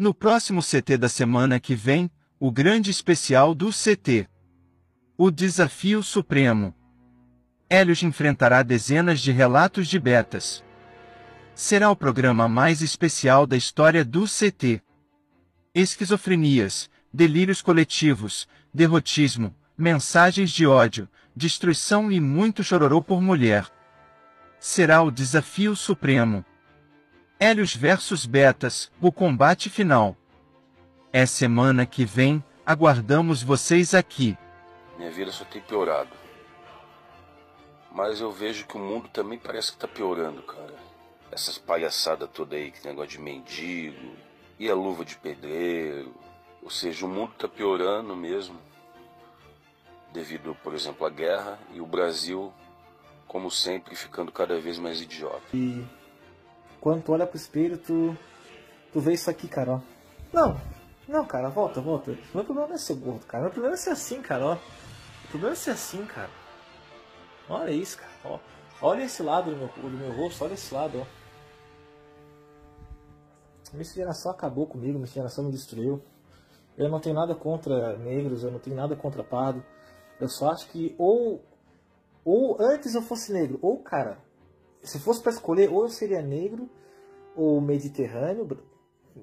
No próximo CT da semana que vem, o grande especial do CT. O Desafio Supremo. Helios enfrentará dezenas de relatos de betas. Será o programa mais especial da história do CT. Esquizofrenias, delírios coletivos, derrotismo, mensagens de ódio, destruição e muito chororô por mulher. Será o desafio supremo. Hélios versus Betas, o combate final. É semana que vem, aguardamos vocês aqui. Minha vida só tem piorado. Mas eu vejo que o mundo também parece que tá piorando, cara. Essas palhaçadas toda aí, que negócio de mendigo, e a luva de pedreiro. Ou seja, o mundo tá piorando mesmo. Devido, por exemplo, à guerra e o Brasil, como sempre, ficando cada vez mais idiota. E quando tu olha pro espelho, tu, tu vê isso aqui, cara, ó. Não, não, cara, volta, volta. Meu problema não é ser gordo, cara. Meu problema é ser assim, cara, ó. O problema é ser assim, cara. Olha isso, cara, ó. Olha esse lado do meu, do meu rosto, olha esse lado, ó. Minha geração acabou comigo, minha geração me destruiu. Eu não tenho nada contra negros, eu não tenho nada contra pardo. Eu só acho que ou ou antes eu fosse negro, ou cara, se fosse para escolher, ou eu seria negro, ou mediterrâneo,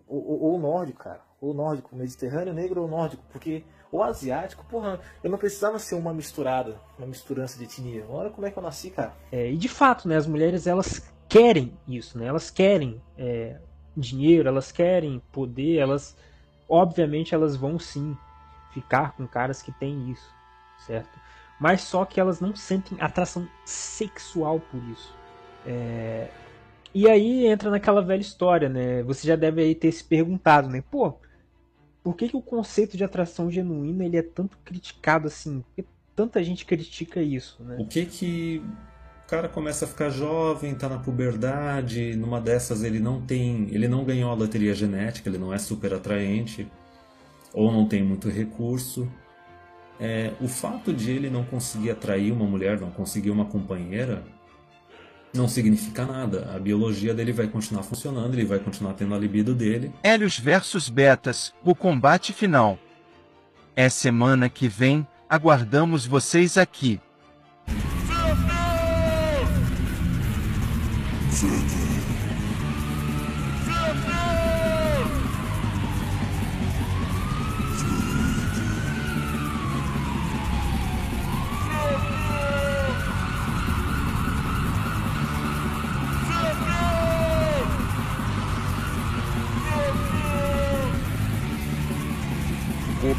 ou, ou nórdico, cara. Ou nórdico, mediterrâneo, negro ou nórdico, porque ou asiático, porra, eu não precisava ser uma misturada, uma misturança de etnia. Olha como é que eu nasci, cara. É, e de fato, né, as mulheres elas querem isso, né? Elas querem é, dinheiro, elas querem poder, elas obviamente elas vão sim ficar com caras que têm isso, certo? Mas só que elas não sentem atração sexual por isso. É... E aí entra naquela velha história, né? Você já deve aí ter se perguntado, né? Pô, por que, que o conceito de atração genuína ele é tanto criticado assim? Por que tanta gente critica isso, né? O que que o cara começa a ficar jovem, tá na puberdade, numa dessas ele não tem, ele não ganhou a loteria genética, ele não é super atraente ou não tem muito recurso. É, o fato de ele não conseguir atrair uma mulher, não conseguir uma companheira, não significa nada. A biologia dele vai continuar funcionando, ele vai continuar tendo a libido dele. Hélios versus Betas, o combate final. É semana que vem, aguardamos vocês aqui.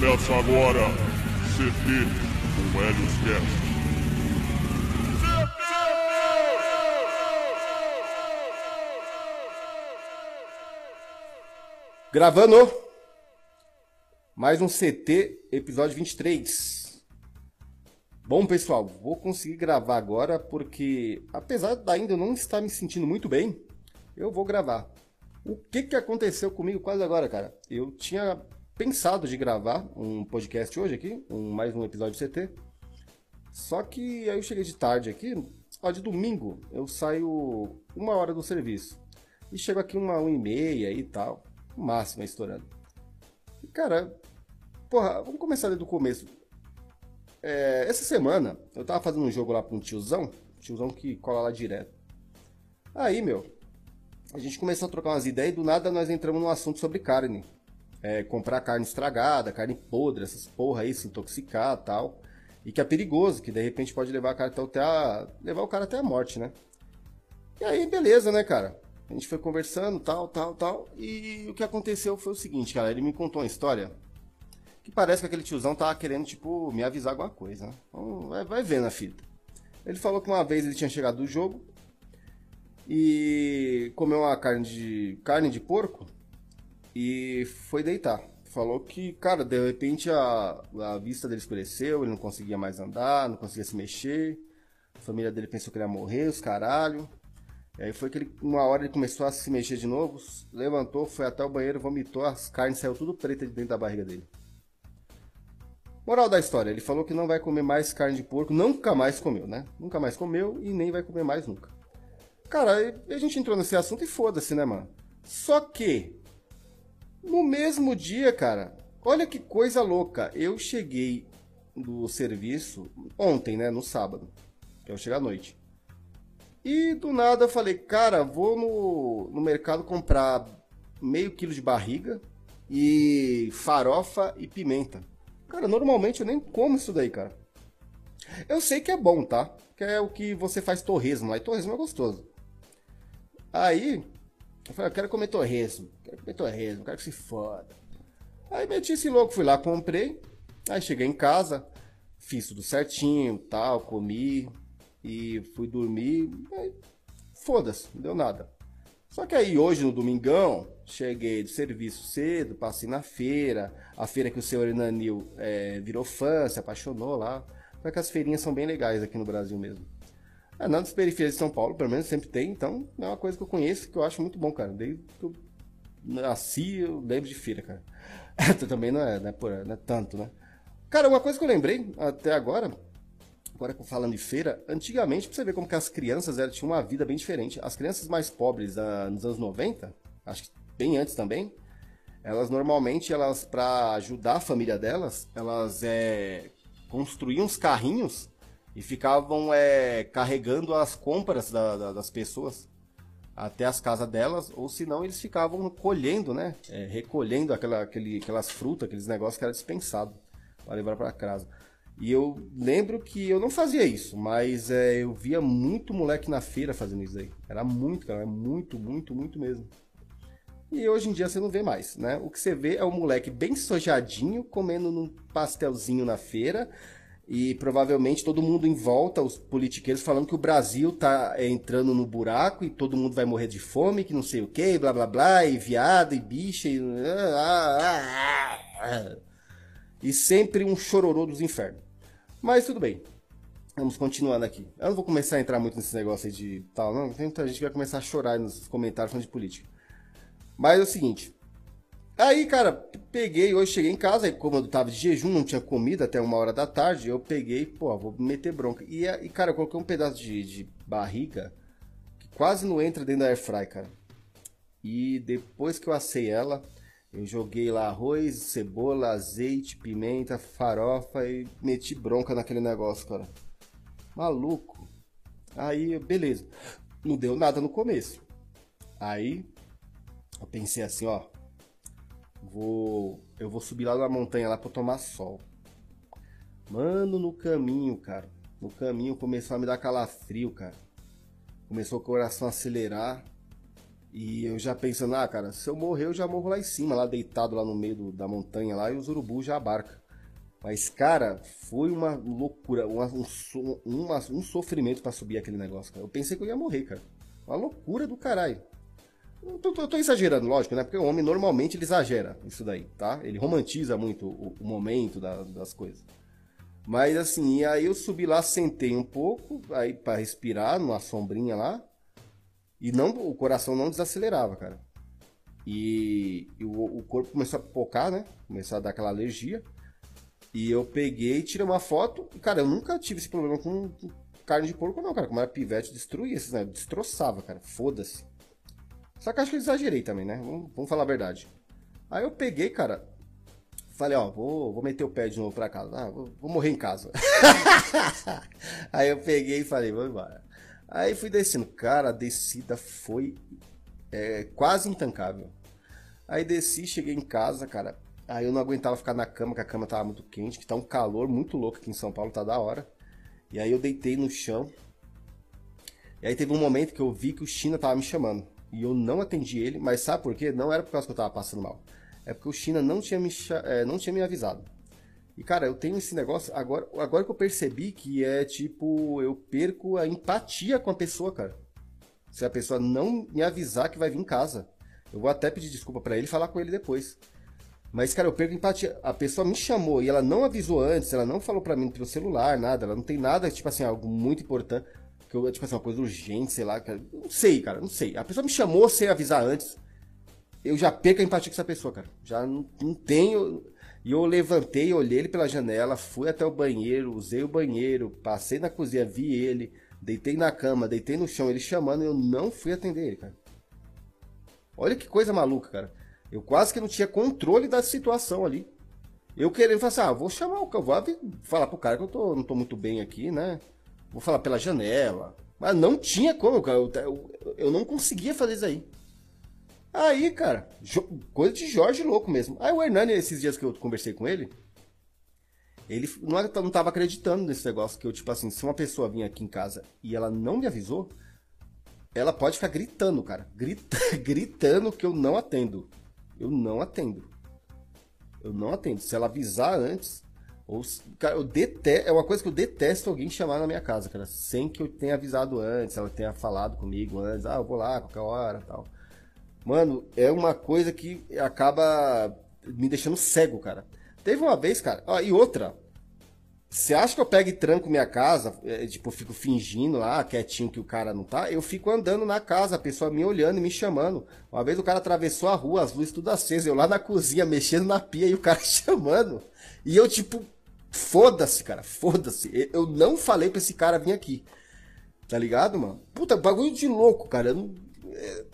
Começa agora CT com Helios Cast. Gravando mais um CT, episódio 23. Bom, pessoal, vou conseguir gravar agora porque, apesar de ainda não estar me sentindo muito bem, eu vou gravar. O que, que aconteceu comigo quase agora, cara? Eu tinha pensado de gravar um podcast hoje aqui, um, mais um episódio CT. Só que aí eu cheguei de tarde aqui, ó, de domingo eu saio uma hora do serviço. E chego aqui uma, uma e meia e tal o máximo estourando. E, cara, porra, vamos começar do começo. É, essa semana eu tava fazendo um jogo lá pra um tiozão, tiozão que cola lá direto. Aí, meu, a gente começou a trocar umas ideias e do nada nós entramos num assunto sobre carne. É, comprar carne estragada, carne podre, essas porra aí, se intoxicar tal. E que é perigoso, que de repente pode levar, cara até a, levar o cara até a morte, né? E aí, beleza, né, cara? A gente foi conversando, tal, tal, tal. E o que aconteceu foi o seguinte, cara. Ele me contou uma história que parece que aquele tiozão tava querendo, tipo, me avisar alguma coisa. Né? Então, vai, vai ver na fita. Ele falou que uma vez ele tinha chegado do jogo e comeu uma carne de, carne de porco e foi deitar. Falou que, cara, de repente a, a vista dele escureceu, ele não conseguia mais andar, não conseguia se mexer. A família dele pensou que ele ia morrer, os caralho. E aí foi que ele, uma hora ele começou a se mexer de novo, levantou, foi até o banheiro, vomitou, as carnes saiu tudo preta de dentro da barriga dele. Moral da história, ele falou que não vai comer mais carne de porco, nunca mais comeu, né? Nunca mais comeu e nem vai comer mais nunca. Cara, a gente entrou nesse assunto e foda-se, né, mano? Só que No mesmo dia, cara, olha que coisa louca. Eu cheguei do serviço ontem, né? No sábado. Que eu chego à noite. E do nada eu falei, cara, vou no, no mercado comprar meio quilo de barriga e farofa e pimenta. Cara, normalmente eu nem como isso daí, cara. Eu sei que é bom, tá? Que é o que você faz torresmo lá. E torresmo é gostoso. Aí, eu falei, eu quero comer torresmo. Quero comer torresmo, quero que se foda. Aí meti esse louco, fui lá, comprei. Aí cheguei em casa, fiz tudo certinho, tal, comi e fui dormir. Foda-se, não deu nada. Só que aí hoje no domingão, cheguei do serviço cedo, passei na feira, a feira que o senhor Enanil é, virou fã, se apaixonou lá. Só que as feirinhas são bem legais aqui no Brasil mesmo. É, nas periferias de São Paulo, pelo menos sempre tem, então é uma coisa que eu conheço que eu acho muito bom, cara. Desde que eu nasci, eu lembro de feira, cara. Também não é, não é, por, não é tanto, né? Cara, uma coisa que eu lembrei até agora, agora falando de feira, antigamente, pra você ver como que as crianças elas, tinham uma vida bem diferente. As crianças mais pobres ah, nos anos 90, acho que bem antes também, elas normalmente, elas para ajudar a família delas, elas é, construíam uns carrinhos e ficavam é, carregando as compras da, da, das pessoas até as casas delas, ou senão eles ficavam colhendo, né? É, recolhendo aquela, aquele, aquelas frutas, aqueles negócios que era dispensado para levar para casa. E eu lembro que eu não fazia isso, mas é, eu via muito moleque na feira fazendo isso aí. Era muito, cara, muito, muito, muito mesmo. E hoje em dia você não vê mais, né? O que você vê é o moleque bem sojadinho, comendo um pastelzinho na feira, e provavelmente todo mundo em volta, os politiqueiros, falando que o Brasil tá é, entrando no buraco e todo mundo vai morrer de fome, que não sei o que, blá blá blá, e viado, e bicha, e... Ah, ah, ah, e sempre um chororô dos infernos. Mas tudo bem. Vamos continuando aqui. Eu não vou começar a entrar muito nesse negócio aí de tal, não. Tem muita gente que vai começar a chorar nos comentários falando de política. Mas é o seguinte. Aí, cara, peguei, hoje cheguei em casa, e como eu tava de jejum, não tinha comida até uma hora da tarde, eu peguei, pô, vou meter bronca. E, e cara, eu coloquei um pedaço de, de barriga que quase não entra dentro da airfry, cara. E depois que eu assei ela, eu joguei lá arroz, cebola, azeite, pimenta, farofa e meti bronca naquele negócio, cara. Maluco. Aí, beleza. Não deu nada no começo. Aí, eu pensei assim, ó. Vou, eu vou subir lá na montanha lá para tomar sol. Mano, no caminho, cara. No caminho começou a me dar calafrio, cara. Começou o coração a acelerar. E eu já pensando, ah, cara, se eu morrer, eu já morro lá em cima, lá deitado lá no meio do, da montanha lá, e os urubus já abarcam. Mas, cara, foi uma loucura, uma, um, uma, um sofrimento para subir aquele negócio, cara. Eu pensei que eu ia morrer, cara. Uma loucura do caralho. Eu tô, tô, exagerando, lógico, né? Porque o homem normalmente ele exagera isso daí, tá? Ele romantiza muito o, o momento da, das coisas. Mas assim, aí eu subi lá, sentei um pouco, aí para respirar numa sombrinha lá. E não, o coração não desacelerava, cara. E, e o, o, corpo começou a pipocar, né? Começou a dar aquela alergia. E eu peguei, tirei uma foto. E, cara, eu nunca tive esse problema com, com carne de porco, não, cara. Como era pivete, destruía esses, né? Destroçava, cara. Foda-se. Só que acho que eu exagerei também, né? Vamos, vamos, falar a verdade. Aí eu peguei, cara. Falei, ó, vou, vou meter o pé de novo pra casa. Ah, vou, vou morrer em casa. Aí eu peguei e falei, vou embora. Aí fui descendo. Cara, a descida foi é, quase intancável. Aí desci, cheguei em casa, cara. Aí eu não aguentava ficar na cama, que a cama tava muito quente, que tá um calor muito louco aqui em São Paulo, tá da hora. E aí eu deitei no chão. E aí teve um momento que eu vi que o China tava me chamando. E eu não atendi ele, mas sabe por quê? Não era por causa que eu tava passando mal. É porque o China não tinha me, é, não tinha me avisado. E, cara, eu tenho esse negócio. Agora, agora que eu percebi que é tipo. Eu perco a empatia com a pessoa, cara. Se a pessoa não me avisar que vai vir em casa. Eu vou até pedir desculpa para ele e falar com ele depois. Mas, cara, eu perco empatia. A pessoa me chamou e ela não avisou antes, ela não falou para mim pelo celular, nada. Ela não tem nada, tipo assim, algo muito importante. Que eu, tipo assim, uma coisa urgente, sei lá. Cara. Não sei, cara, não sei. A pessoa me chamou sem avisar antes. Eu já perco a empatia com essa pessoa, cara. Já não, não tenho. E eu levantei, olhei ele pela janela, fui até o banheiro, usei o banheiro, passei na cozinha, vi ele, deitei na cama, deitei no chão, ele chamando, eu não fui atender ele, cara. Olha que coisa maluca, cara. Eu quase que não tinha controle da situação ali. Eu querendo falar assim, ah, vou chamar o vou falar pro cara que eu tô, não tô muito bem aqui, né? Vou falar pela janela. Mas não tinha como, cara. Eu, eu, eu não conseguia fazer isso aí. Aí, cara, coisa de Jorge louco mesmo. Aí o Hernani, esses dias que eu conversei com ele, ele não, não tava acreditando nesse negócio que eu, tipo assim, se uma pessoa vir aqui em casa e ela não me avisou, ela pode ficar gritando, cara. Grita, gritando que eu não atendo. Eu não atendo. Eu não atendo. Se ela avisar antes, ou, cara, eu detesto, é uma coisa que eu detesto alguém chamar na minha casa, cara, sem que eu tenha avisado antes, ela tenha falado comigo antes, ah, eu vou lá qualquer hora, tal. Mano, é uma coisa que acaba me deixando cego, cara. Teve uma vez, cara, ó, e outra, você acha que eu pego e tranco minha casa, é, tipo, eu fico fingindo lá, quietinho que o cara não tá? Eu fico andando na casa, a pessoa me olhando e me chamando. Uma vez o cara atravessou a rua, as luzes tudo acesas, eu lá na cozinha mexendo na pia e o cara chamando. E eu, tipo, foda-se, cara, foda-se. Eu não falei pra esse cara vir aqui. Tá ligado, mano? Puta, bagulho de louco, cara. É...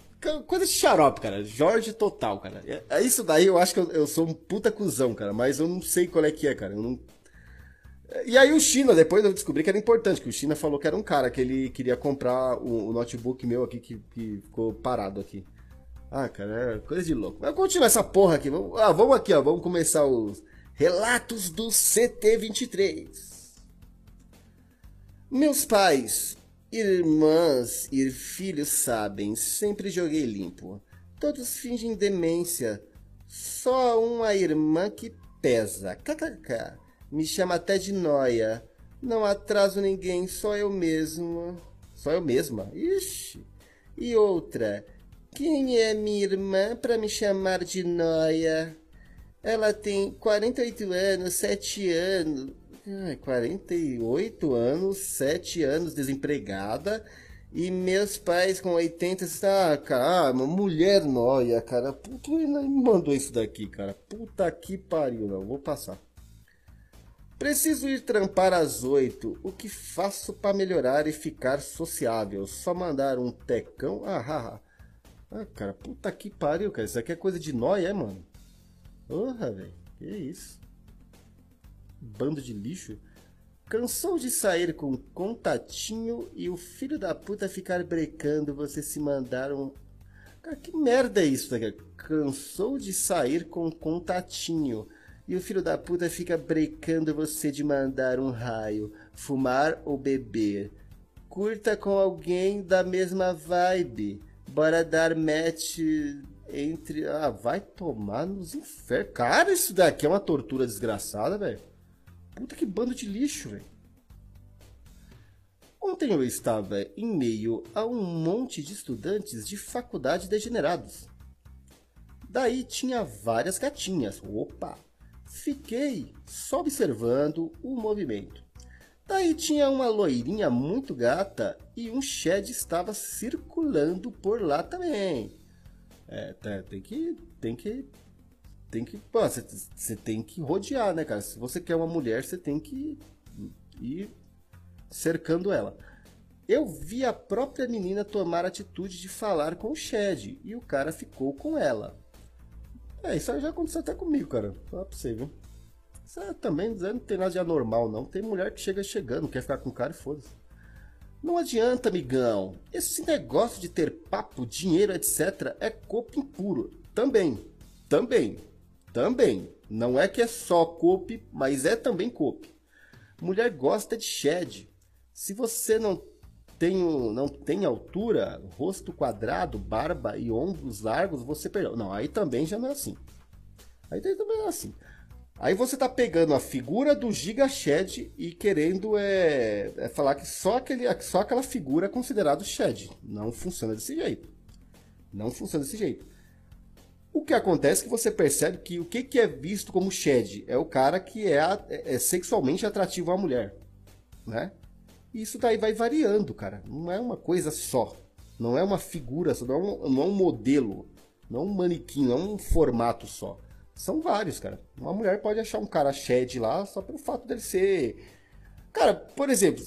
Coisa de xarope, cara. Jorge total, cara. É, é isso daí, eu acho que eu, sou um puta cuzão, cara. Mas eu não sei qual é que é, cara. Eu não e aí o China, depois eu descobri que era importante, que o China falou que era um cara, que ele queria comprar o, notebook meu aqui, que, que, ficou parado aqui. Ah, cara, é coisa de louco. Mas continuar essa porra aqui. Vamos, ah, vamos aqui, ó. Vamos começar os relatos do CT23. Meus pais, irmãs e filhos sabem, sempre joguei limpo. Todos fingem demência. Só uma irmã que pesa. KKK. Me chama até de noia. Não atraso ninguém, só eu mesmo. Só eu mesma? Ixi. E outra. Quem é minha irmã para me chamar de noia? Ela tem 48 anos, 7 anos. Ai, 48 anos, 7 anos desempregada. E meus pais com 80 está, cara, ah, uma mulher noia, cara. Puta, ele me mandou isso daqui, cara. Puta que pariu, não. Vou passar. Preciso ir trampar às oito. O que faço para melhorar e ficar sociável? Só mandar um tecão? Ah, ah, ah. ah cara, puta que pariu, cara. Isso aqui é coisa de nóia, é, mano? Porra, velho. Que isso? Bando de lixo. Cansou de sair com contatinho e o filho da puta ficar brecando você se mandar um. Cara, que merda é isso, cara? Cansou de sair com contatinho e o filho da puta fica brecando você de mandar um raio, fumar ou beber. Curta com alguém da mesma vibe. Bora dar match entre. Ah, vai tomar nos infernos. Cara, isso daqui é uma tortura desgraçada, velho. Puta que bando de lixo, velho. Ontem eu estava em meio a um monte de estudantes de faculdade degenerados. Daí tinha várias gatinhas. Opa! Fiquei só observando o movimento. Daí tinha uma loirinha muito gata e um shed estava circulando por lá também. É, tá, tem que. Tem que. Tem que. Você tem que rodear, né, cara? Se você quer uma mulher, você tem que ir cercando ela. Eu vi a própria menina tomar a atitude de falar com o Shed e o cara ficou com ela. É, isso aí já aconteceu até comigo, cara. Fala pra você, viu? Isso é, também não tem nada de anormal, não. Tem mulher que chega chegando, quer ficar com o cara e foda-se. Não adianta, amigão. Esse negócio de ter papo, dinheiro, etc. é copo impuro. Também. Também. Também. Não é que é só cope, mas é também cope. Mulher gosta de shed. Se você não tenho, não tem altura, rosto quadrado, barba e ombros largos, você perdeu. Não, aí também já não é assim. Aí também é assim. Aí você tá pegando a figura do Giga Shed e querendo é, é, falar que só, aquele, só aquela figura é considerado Shed. Não funciona desse jeito. Não funciona desse jeito. O que acontece é que você percebe que o que, que é visto como Shed é o cara que é, é, é sexualmente atrativo à mulher. Né? E isso daí vai variando, cara. Não é uma coisa só. Não é uma figura só, não é um, não é um modelo. Não é um manequim, não é um formato só. São vários, cara. Uma mulher pode achar um cara shed lá só pelo fato dele ser. Cara, por exemplo,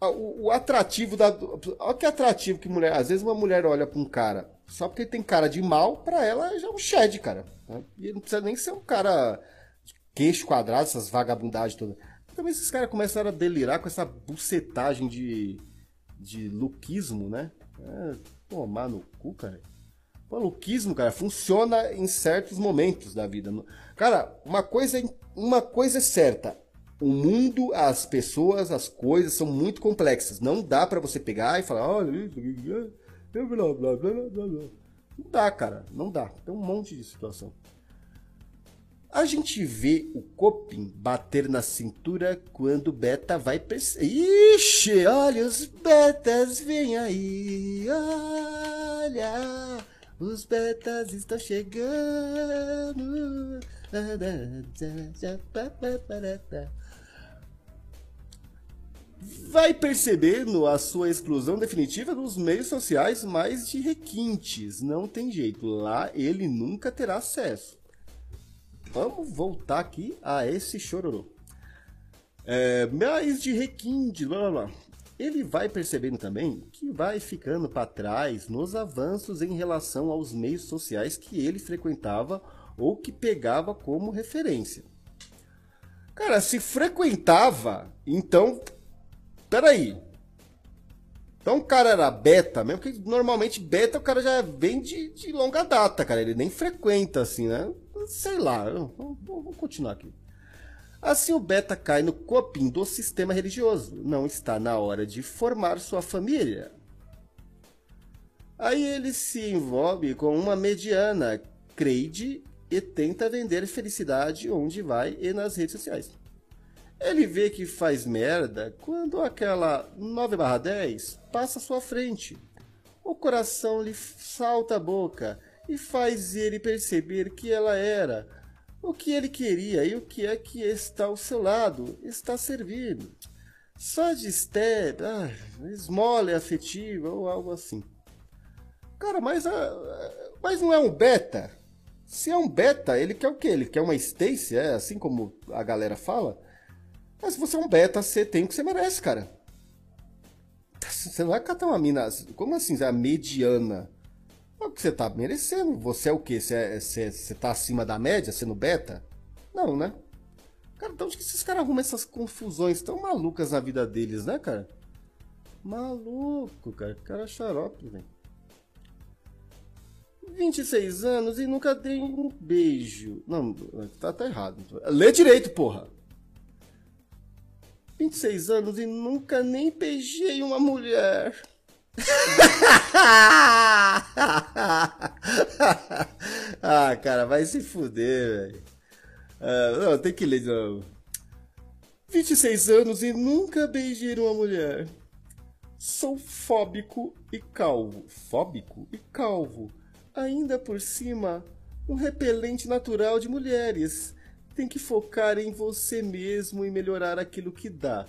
o, o atrativo da. Olha que atrativo que mulher. Às vezes uma mulher olha pra um cara Só porque tem cara de mal, pra ela já é um shed, cara. né? E não precisa nem ser um cara de queixo quadrado, essas vagabundagens todas. Também esses caras começaram a delirar com essa bucetagem de, de luquismo, né? É, tomar no cu, cara. Maluquismo, cara, funciona em certos momentos da vida. Cara, uma coisa, é- uma coisa é certa. O mundo, as pessoas, as coisas são muito complexas. Não dá pra você pegar e falar, olha isso, blá, blá, blá, blá, blá. Não dá, cara. Não dá. Tem um monte de situação. A gente vê o Copim bater na cintura quando o Beta vai perceber. Ixi, olha os Betas vem aí. Olha, os Betas estão chegando. Vai percebendo a sua exclusão definitiva nos meios sociais mais de requintes. Não tem jeito. Lá ele nunca terá acesso. Vamos voltar aqui a esse chororô. É, mais de requinte, blá blá blá. Ele vai percebendo também que vai ficando para trás nos avanços em relação aos meios sociais que ele frequentava ou que pegava como referência. Cara, se frequentava, então. Peraí. Então o cara era beta mesmo, porque normalmente beta o cara já vem de, de longa data, cara. Ele nem frequenta assim, né? Sei lá, vamos continuar aqui. Assim o beta cai no copim do sistema religioso. Não está na hora de formar sua família. Aí ele se envolve com uma mediana, Creide, e tenta vender felicidade onde vai e nas redes sociais. Ele vê que faz merda quando aquela 9/10 passa à sua frente. O coração lhe salta a boca e faz ele perceber que ela era o que ele queria e o que é que está ao seu lado, está servindo. Só de step, ah, esmola afetiva ou algo assim. Cara, mas, ah, mas não é um beta? Se é um beta, ele quer o quê? Ele quer uma Stacy, é assim como a galera fala? Mas se você é um beta, você tem o que você merece, cara. Você não vai catar uma mina. Como assim? É mediana? É o que você tá merecendo. Você é o quê? Você, é, você, você tá acima da média sendo beta? Não, né? Cara, então onde que esses caras arrumam essas confusões tão malucas na vida deles, né, cara? Maluco, cara. Cara xarope, velho. 26 anos e nunca dei um beijo. Não, tá, tá errado. Lê direito, porra. 26 anos e nunca nem beijei uma mulher. Ah, cara, vai se fuder, velho. Ah, não, tem que ler de novo. 26 anos e nunca beijei uma mulher. Sou fóbico e calvo. Fóbico e calvo. Ainda por cima, um repelente natural de mulheres. Tem que focar em você mesmo e melhorar aquilo que dá.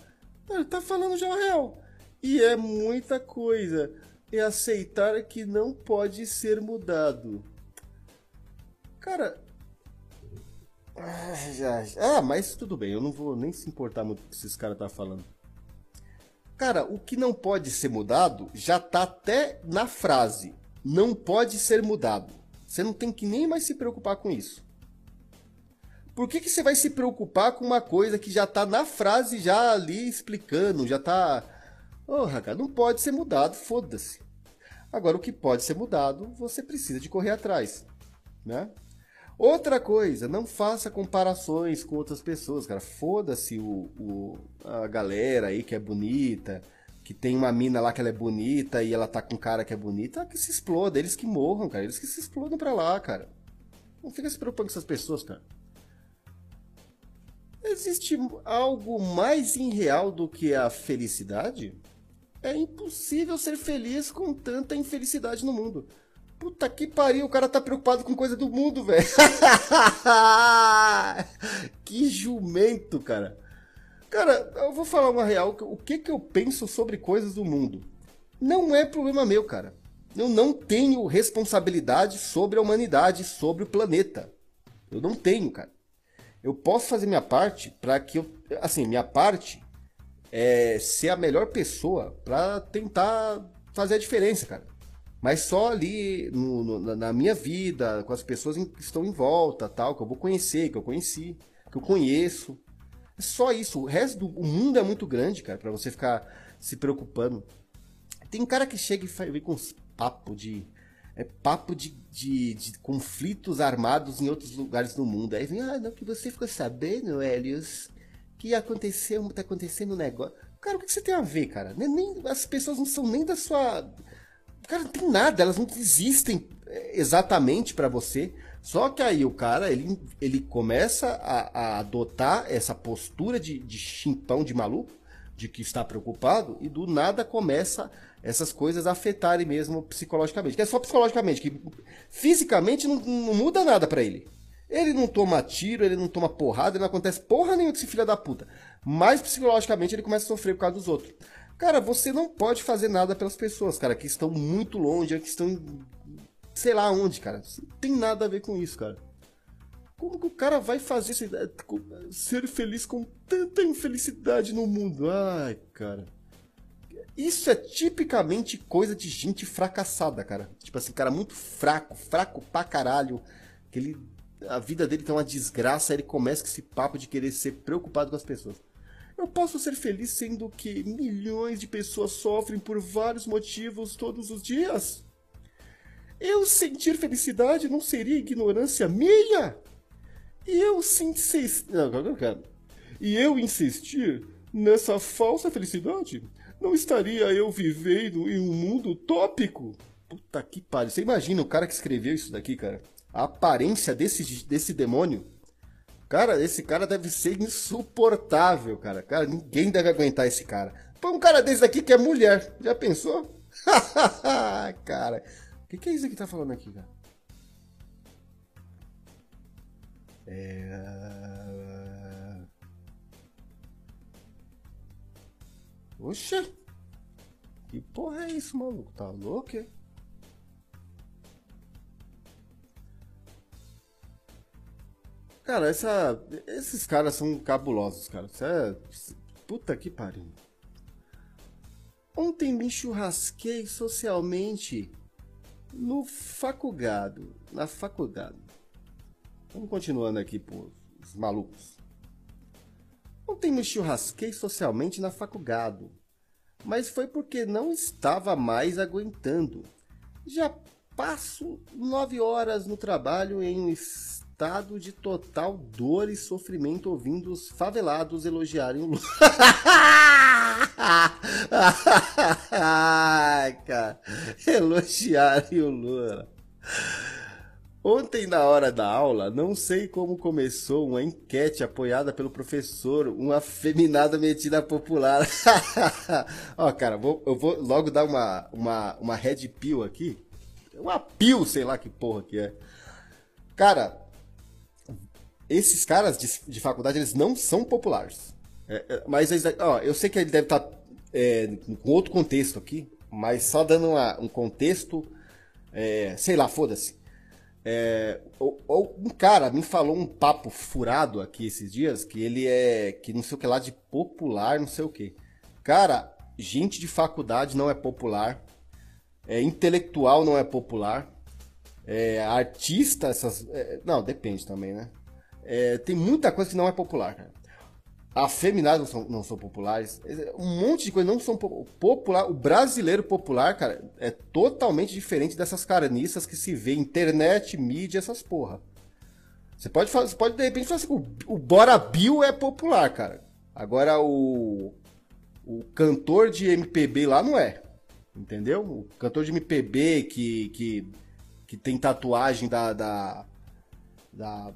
Ah, tá falando já o real. E é muita coisa. É aceitar que não pode ser mudado. Cara. Ah, Ah, mas tudo bem, eu não vou nem se importar muito com o que esses caras tá falando. Cara, o que não pode ser mudado já tá até na frase. Não pode ser mudado. Você não tem que nem mais se preocupar com isso. Por que, que você vai se preocupar com uma coisa que já tá na frase, já ali explicando, já tá. Porra, cara, não pode ser mudado, foda-se. Agora, o que pode ser mudado, você precisa de correr atrás, né? Outra coisa, não faça comparações com outras pessoas, cara. Foda-se o, o- a galera aí que é bonita, que tem uma mina lá que ela é bonita e ela tá com um cara que é bonita, que se exploda, eles que morram, cara. Eles que se explodam pra lá, cara. Não fica se preocupando com essas pessoas, cara. Existe algo mais irreal do que a felicidade? É impossível ser feliz com tanta infelicidade no mundo. Puta que pariu, o cara tá preocupado com coisa do mundo, velho. que jumento, cara. Cara, eu vou falar uma real. O que que eu penso sobre coisas do mundo? Não é problema meu, cara. Eu não tenho responsabilidade sobre a humanidade, sobre o planeta. Eu não tenho, cara. Eu posso fazer minha parte para que eu. Assim, minha parte é ser a melhor pessoa para tentar fazer a diferença, cara. mas só ali no, no, na minha vida, com as pessoas que estão em volta, tal, que eu vou conhecer, que eu conheci, que eu conheço. É só isso. O resto do o mundo é muito grande, cara, para você ficar se preocupando. Tem cara que chega e vem com uns papo de é papo de, de, de, conflitos armados em outros lugares do mundo. Aí vem, ah, não, que você ficou sabendo, Helios, que aconteceu, tá acontecendo um negócio. Cara, o que você tem a ver, cara? Nem, nem, as pessoas não são nem da sua. Cara, não tem nada, elas não existem é, exatamente para você. Só que aí o cara, ele, ele começa a, a adotar essa postura de, de chimpão de maluco, de que está preocupado, e do nada começa essas coisas afetarem mesmo psicologicamente. Que é só psicologicamente, que fisicamente não, não muda nada para ele. Ele não toma tiro, ele não toma porrada, não acontece porra nenhuma desse filho da puta. Mas psicologicamente ele começa a sofrer por causa dos outros. Cara, você não pode fazer nada pelas pessoas, cara, que estão muito longe, que estão sei lá onde, cara. Não tem nada a ver com isso, cara. Como que o cara vai fazer ser feliz com tanta infelicidade no mundo? Ai, cara. Isso é tipicamente coisa de gente fracassada, cara. Tipo assim, cara muito fraco, fraco pra caralho. Que ele, a vida dele tem uma desgraça, aí ele começa com esse papo de querer ser preocupado com as pessoas. Eu posso ser feliz sendo que milhões de pessoas sofrem por vários motivos todos os dias? Eu sentir felicidade não seria ignorância minha? E eu insistir. E eu insistir nessa falsa felicidade? Não estaria eu vivendo em um mundo utópico? Puta que pariu. Você imagina o cara que escreveu isso daqui, cara? A aparência desse, desse demônio. Cara, esse cara deve ser insuportável, cara. Cara, ninguém deve aguentar esse cara. Põe um cara desse daqui que é mulher. Já pensou? cara. O que, que é isso que tá falando aqui, cara? É. Oxa! Que porra é isso, maluco? Tá louco? É? Cara, essa, esses caras são cabulosos, cara. Isso é. Puta que pariu. Ontem me churrasquei socialmente no facugado. Na faculdade. Vamos continuando aqui, pô, os malucos. Ontem me churrasquei socialmente na faculdade, mas foi porque não estava mais aguentando. Já passo nove horas no trabalho em um estado de total dor e sofrimento ouvindo os favelados elogiarem o Lula. Ai, cara, elogiarem o Lula. Ontem, na hora da aula, não sei como começou uma enquete apoiada pelo professor, uma feminada metida popular. Ó, cara, vou, eu vou logo dar uma, uma, uma red pill aqui. Uma pill, sei lá que porra que é. Cara, esses caras de, de faculdade, eles não são populares. É, é, mas ó, eu sei que ele deve estar tá, é, com outro contexto aqui, mas só dando uma, um contexto, é, sei lá, foda-se é, um cara me falou um papo furado aqui esses dias, que ele é, que não sei o que lá, de popular, não sei o que. Cara, gente de faculdade não é popular, é, intelectual não é popular, é, artista, essas. É, não, depende também, né? É, tem muita coisa que não é popular, afeminados não são, não são populares. Um monte de coisa não são popular. O brasileiro popular, cara, é totalmente diferente dessas carniças que se vê internet, mídia, essas porra. Você pode, você pode de repente falar assim, o, o Bora Bill é popular, cara. Agora o o cantor de MPB lá não é. Entendeu? O cantor de MPB que, que, que tem tatuagem da, da, da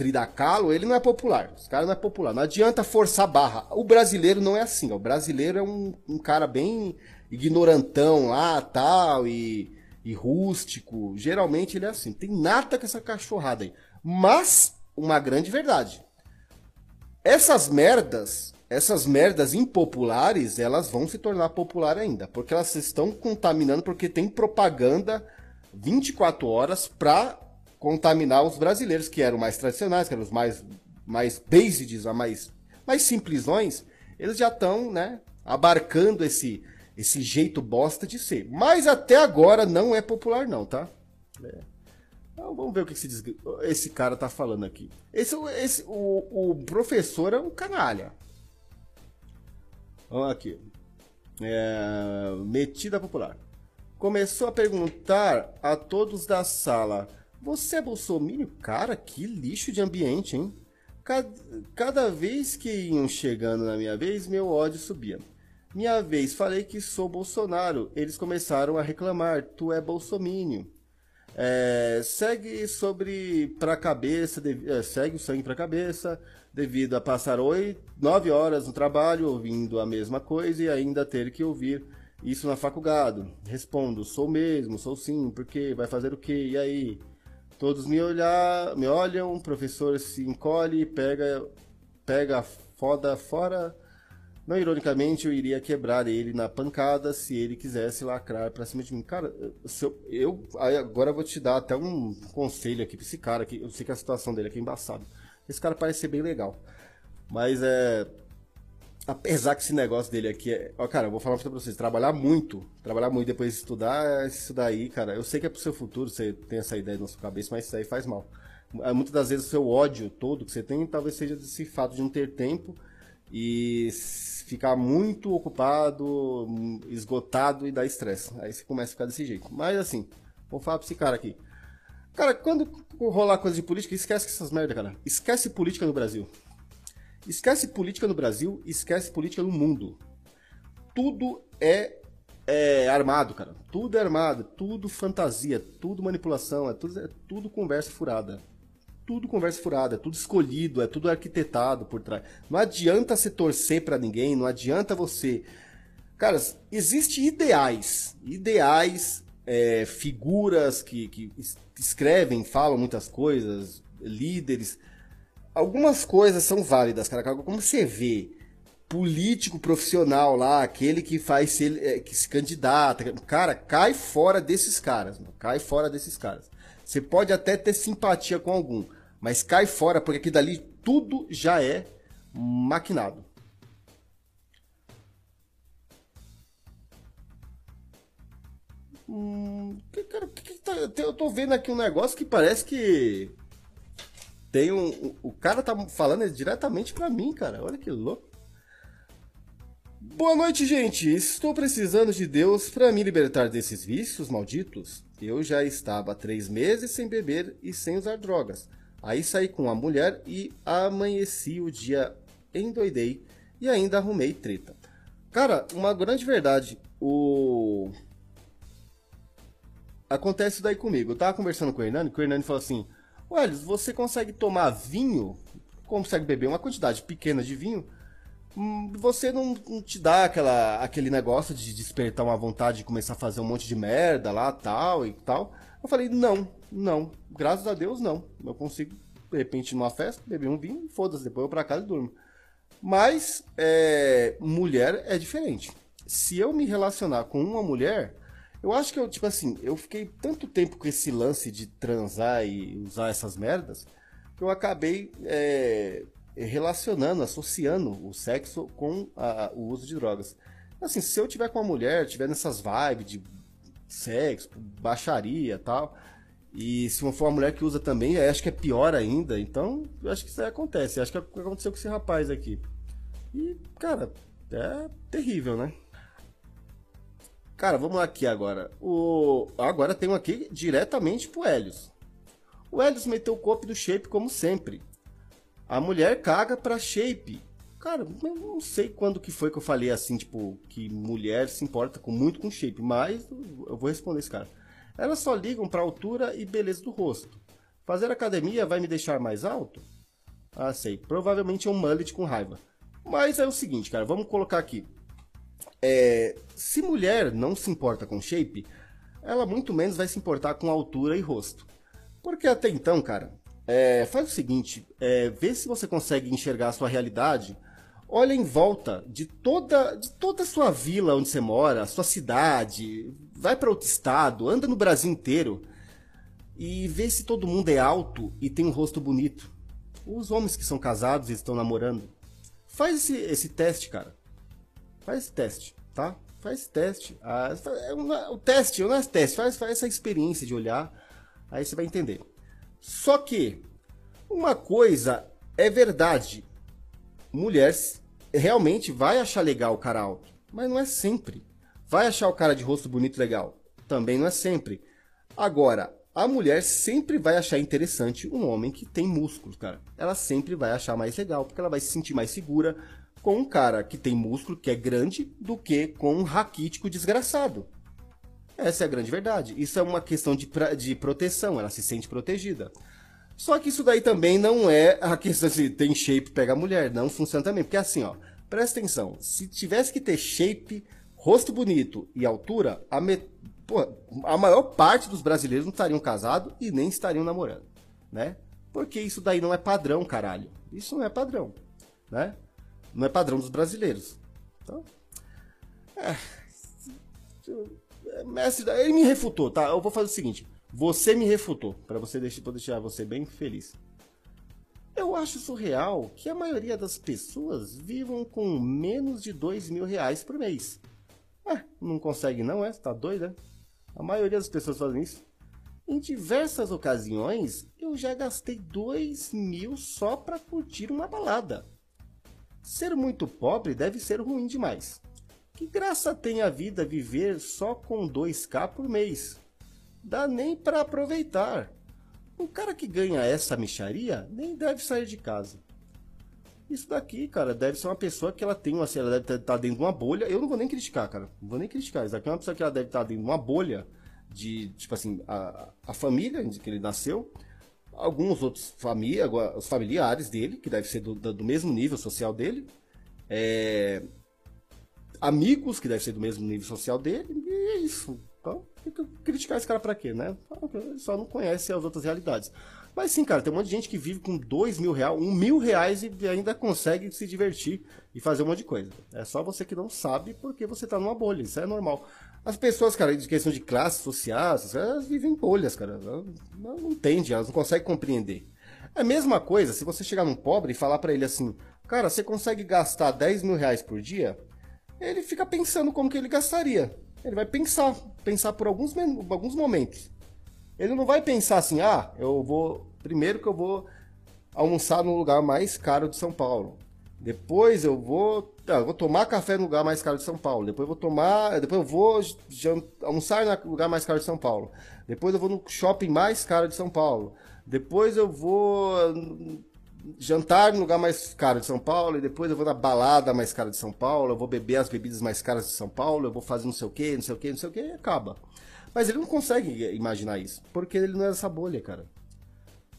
Frida Kahlo, ele não é popular. Os caras não é popular. Não adianta forçar barra. O brasileiro não é assim. Ó. O brasileiro é um, um cara bem ignorantão lá, tal, e, e rústico. Geralmente ele é assim. Tem nada com essa cachorrada aí. Mas, uma grande verdade. Essas merdas, essas merdas impopulares, elas vão se tornar popular ainda. Porque elas estão contaminando, porque tem propaganda 24 horas pra contaminar os brasileiros, que eram mais tradicionais, que eram os mais, mais basics, mais, mais simplesões, eles já estão né, abarcando esse, esse jeito bosta de ser. Mas até agora não é popular não, tá? É. Então, vamos ver o que esse, esse cara tá falando aqui. Esse, esse, o, o professor é um canalha. Vamos aqui. É, metida popular. Começou a perguntar a todos da sala: Você é bolsominion? Cara, que lixo de ambiente, hein? Cada, cada vez que iam chegando na minha vez, meu ódio subia. Minha vez, falei que sou Bolsonaro. Eles começaram a reclamar: Tu é bolsomínio. É, segue sobre pra cabeça, dev- é, segue o sangue pra cabeça, devido a passar oito, nove horas no trabalho ouvindo a mesma coisa e ainda ter que ouvir isso na faculdade. Respondo, sou mesmo, sou sim, porque vai fazer o quê? E aí? Todos me, olhar, me olham, o professor se encolhe, pega, pega foda fora. Não ironicamente, eu iria quebrar ele na pancada se ele quisesse lacrar pra cima de mim. Cara, eu, eu agora eu vou te dar até um conselho aqui pra esse cara aqui. Eu sei que a situação dele aqui é embaçada. Esse cara parece ser bem legal. Mas é. Apesar que esse negócio dele aqui é. Ó, cara, eu vou falar pra vocês: trabalhar muito, trabalhar muito depois de estudar, isso daí, cara. Eu sei que é pro seu futuro, você tem essa ideia na sua cabeça, mas isso aí faz mal. É, Muitas das vezes o seu ódio todo que você tem talvez seja desse fato de não ter tempo e ficar muito ocupado, esgotado e dar estresse. Aí você começa a ficar desse jeito. Mas assim, vou falar pra esse cara aqui. Cara, quando rolar coisa de política, esquece essas merda, cara. Esquece política no Brasil. Esquece política no Brasil, esquece política no mundo. Tudo é, é armado, cara. Tudo é armado, tudo fantasia, tudo manipulação, é tudo, é tudo conversa furada. Tudo conversa furada, é tudo escolhido, é tudo arquitetado por trás. Não adianta você torcer pra ninguém, não adianta você. Cara, existem ideais. Ideais, é, figuras que, que es- escrevem, falam muitas coisas, líderes algumas coisas são válidas, cara. Como você vê político profissional lá, aquele que faz é, que se candidata, cara, cai fora desses caras, mano. cai fora desses caras. Você pode até ter simpatia com algum, mas cai fora porque aqui dali tudo já é maquinado. Hum, cara, que que tá- eu tô vendo aqui um negócio que parece que tem um. o- cara tá falando diretamente pra mim, cara. Olha que louco. Boa noite, gente. Estou precisando de Deus para me libertar desses vícios malditos. Eu já estava há três meses sem beber e sem usar drogas. Aí saí com a mulher e amanheci o dia, endoidei e ainda arrumei treta. Cara, uma grande verdade. O. Acontece daí comigo. Eu tava conversando com o Hernani, que o Hernani falou assim: Ué, você consegue tomar vinho? Consegue beber uma quantidade pequena de vinho? hum, Você não, não te dá aquela, aquele negócio de despertar uma vontade de começar a fazer um monte de merda lá, tal e tal? Eu falei: Não, não. Graças a Deus, não. Eu consigo, de repente, numa festa, beber um vinho e foda-se, depois eu pra casa e durmo. Mas é, mulher é diferente. Se eu me relacionar com uma mulher, eu acho que eu, tipo assim, eu fiquei tanto tempo com esse lance de transar e usar essas merdas, que eu acabei é, relacionando, associando o sexo com a- o uso de drogas. Assim, se eu tiver com uma mulher, tiver nessas vibes de sexo, baixaria tal, e se for uma mulher que usa também, acho que é pior ainda. Então, eu acho que isso aí acontece. Acho que aconteceu com esse rapaz aqui. E, cara, é terrível, né? Cara, vamos aqui agora. O... Agora tem um aqui diretamente pro Helios. O Helios meteu o copo do shape como sempre. A mulher caga pra shape. Cara, eu não sei quando que foi que eu falei assim, tipo, que mulher se importa com muito com shape, mas eu vou responder esse cara. Elas só ligam pra altura e beleza do rosto. Fazer academia vai me deixar mais alto? Ah, sei. Provavelmente é um mullet com raiva. Mas é o seguinte, cara, vamos colocar aqui. É, se mulher não se importa com shape, ela muito menos vai se importar com altura e rosto. Porque até então, cara, é, faz o seguinte, é, vê se você consegue enxergar a sua realidade. Olha em volta de toda, de toda a sua vila onde você mora, sua cidade, vai para outro estado, anda no Brasil inteiro e vê se todo mundo é alto e tem um rosto bonito. Os homens que são casados e estão namorando. Faz esse, esse teste, cara. Faz teste, tá? Faz teste. Ah, é o teste, não é teste, faz, faz essa experiência de olhar, aí você vai entender. Só que uma coisa é verdade. Mulher s- realmente vai achar legal o cara alto, mas não é sempre. Vai achar o cara de rosto bonito legal, também não é sempre. Agora, a mulher sempre vai achar interessante um homem que tem músculos, cara. Ela sempre vai achar mais legal, porque ela vai se sentir mais segura com um cara que tem músculo, que é grande, do que com um raquítico desgraçado. Essa é a grande verdade. Isso é uma questão de, de proteção, ela se sente protegida. Só que isso daí também não é a questão de tem shape pega mulher, não funciona também. Porque assim, ó, presta atenção, se tivesse que ter shape, rosto bonito e altura, a, me- pô, a maior parte dos brasileiros não estariam casados e nem estariam namorando, né? Porque isso daí não é padrão, caralho. Isso não é padrão, né? Não é padrão dos brasileiros. Então, é, mestre, ele me refutou, tá? Eu vou fazer o seguinte. Você me refutou, para você deixar, pra deixar você bem feliz. Eu acho surreal que a maioria das pessoas vivam com menos de dois mil reais por mês. Ah, não consegue não, é? Tá doido, é? A maioria das pessoas fazem isso. Em diversas ocasiões, eu já gastei dois mil só para curtir uma balada. Ser muito pobre deve ser ruim demais. Que graça tem a vida viver só com 2k por mês? Dá nem para aproveitar. O cara que ganha essa micharia nem deve sair de casa. Isso daqui, cara, deve ser uma pessoa que ela tem uma, ela deve estar dentro de uma bolha. Eu não vou nem criticar, cara. Não vou nem criticar. Isso daqui é uma pessoa que ela deve estar dentro de uma bolha de, tipo assim, a, a família que ele nasceu, alguns outros família, os familiares dele, que deve ser do, do mesmo nível social dele, é, amigos que devem ser do mesmo nível social dele, e é isso. Então, criticar esse cara pra quê, né? Ele só não conhece as outras realidades. Mas sim, cara, tem um monte de gente que vive com dois mil reais, um mil reais e ainda consegue se divertir e fazer um monte de coisa. É só você que não sabe porque você tá numa bolha, isso é normal. As pessoas, cara, de questão de classes sociais, elas vivem em bolhas, cara. Elas não entendem, elas não conseguem compreender. É a mesma coisa se você chegar num pobre e falar pra ele assim, cara, você consegue gastar 10 mil reais por dia? Ele fica pensando como que ele gastaria. Ele vai pensar, pensar por alguns, alguns momentos. Ele não vai pensar assim, ah, eu vou. Primeiro que eu vou almoçar no lugar mais caro de São Paulo. Depois eu vou. tá, vou tomar café no lugar mais caro de São Paulo. Depois eu vou tomar. Depois eu vou jan- almoçar no lugar mais caro de São Paulo. Depois eu vou no shopping mais caro de São Paulo. Depois eu vou hum, jantar no lugar mais caro de São Paulo. E depois eu vou na balada mais cara de São Paulo. Eu vou beber as bebidas mais caras de São Paulo. Eu vou fazer não sei o que, não sei o que, não sei o que. E acaba. Mas ele não consegue imaginar isso. Porque ele não é dessa bolha, cara.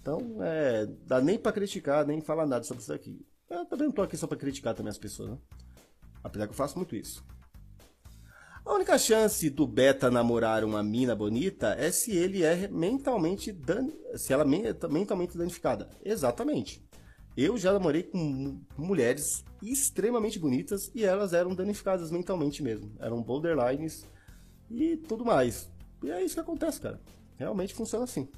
Então, é, dá nem pra criticar, nem falar nada sobre isso aqui. Eu também não tô aqui só pra criticar também as pessoas, né? Apesar que eu faço muito isso. A única chance do Beta namorar uma mina bonita é se ele é mentalmente dan... se ela é mentalmente danificada. Exatamente. Eu já namorei com mu- mulheres extremamente bonitas e elas eram danificadas mentalmente mesmo. Eram borderlines e tudo mais. E é isso que acontece, cara. Realmente funciona assim.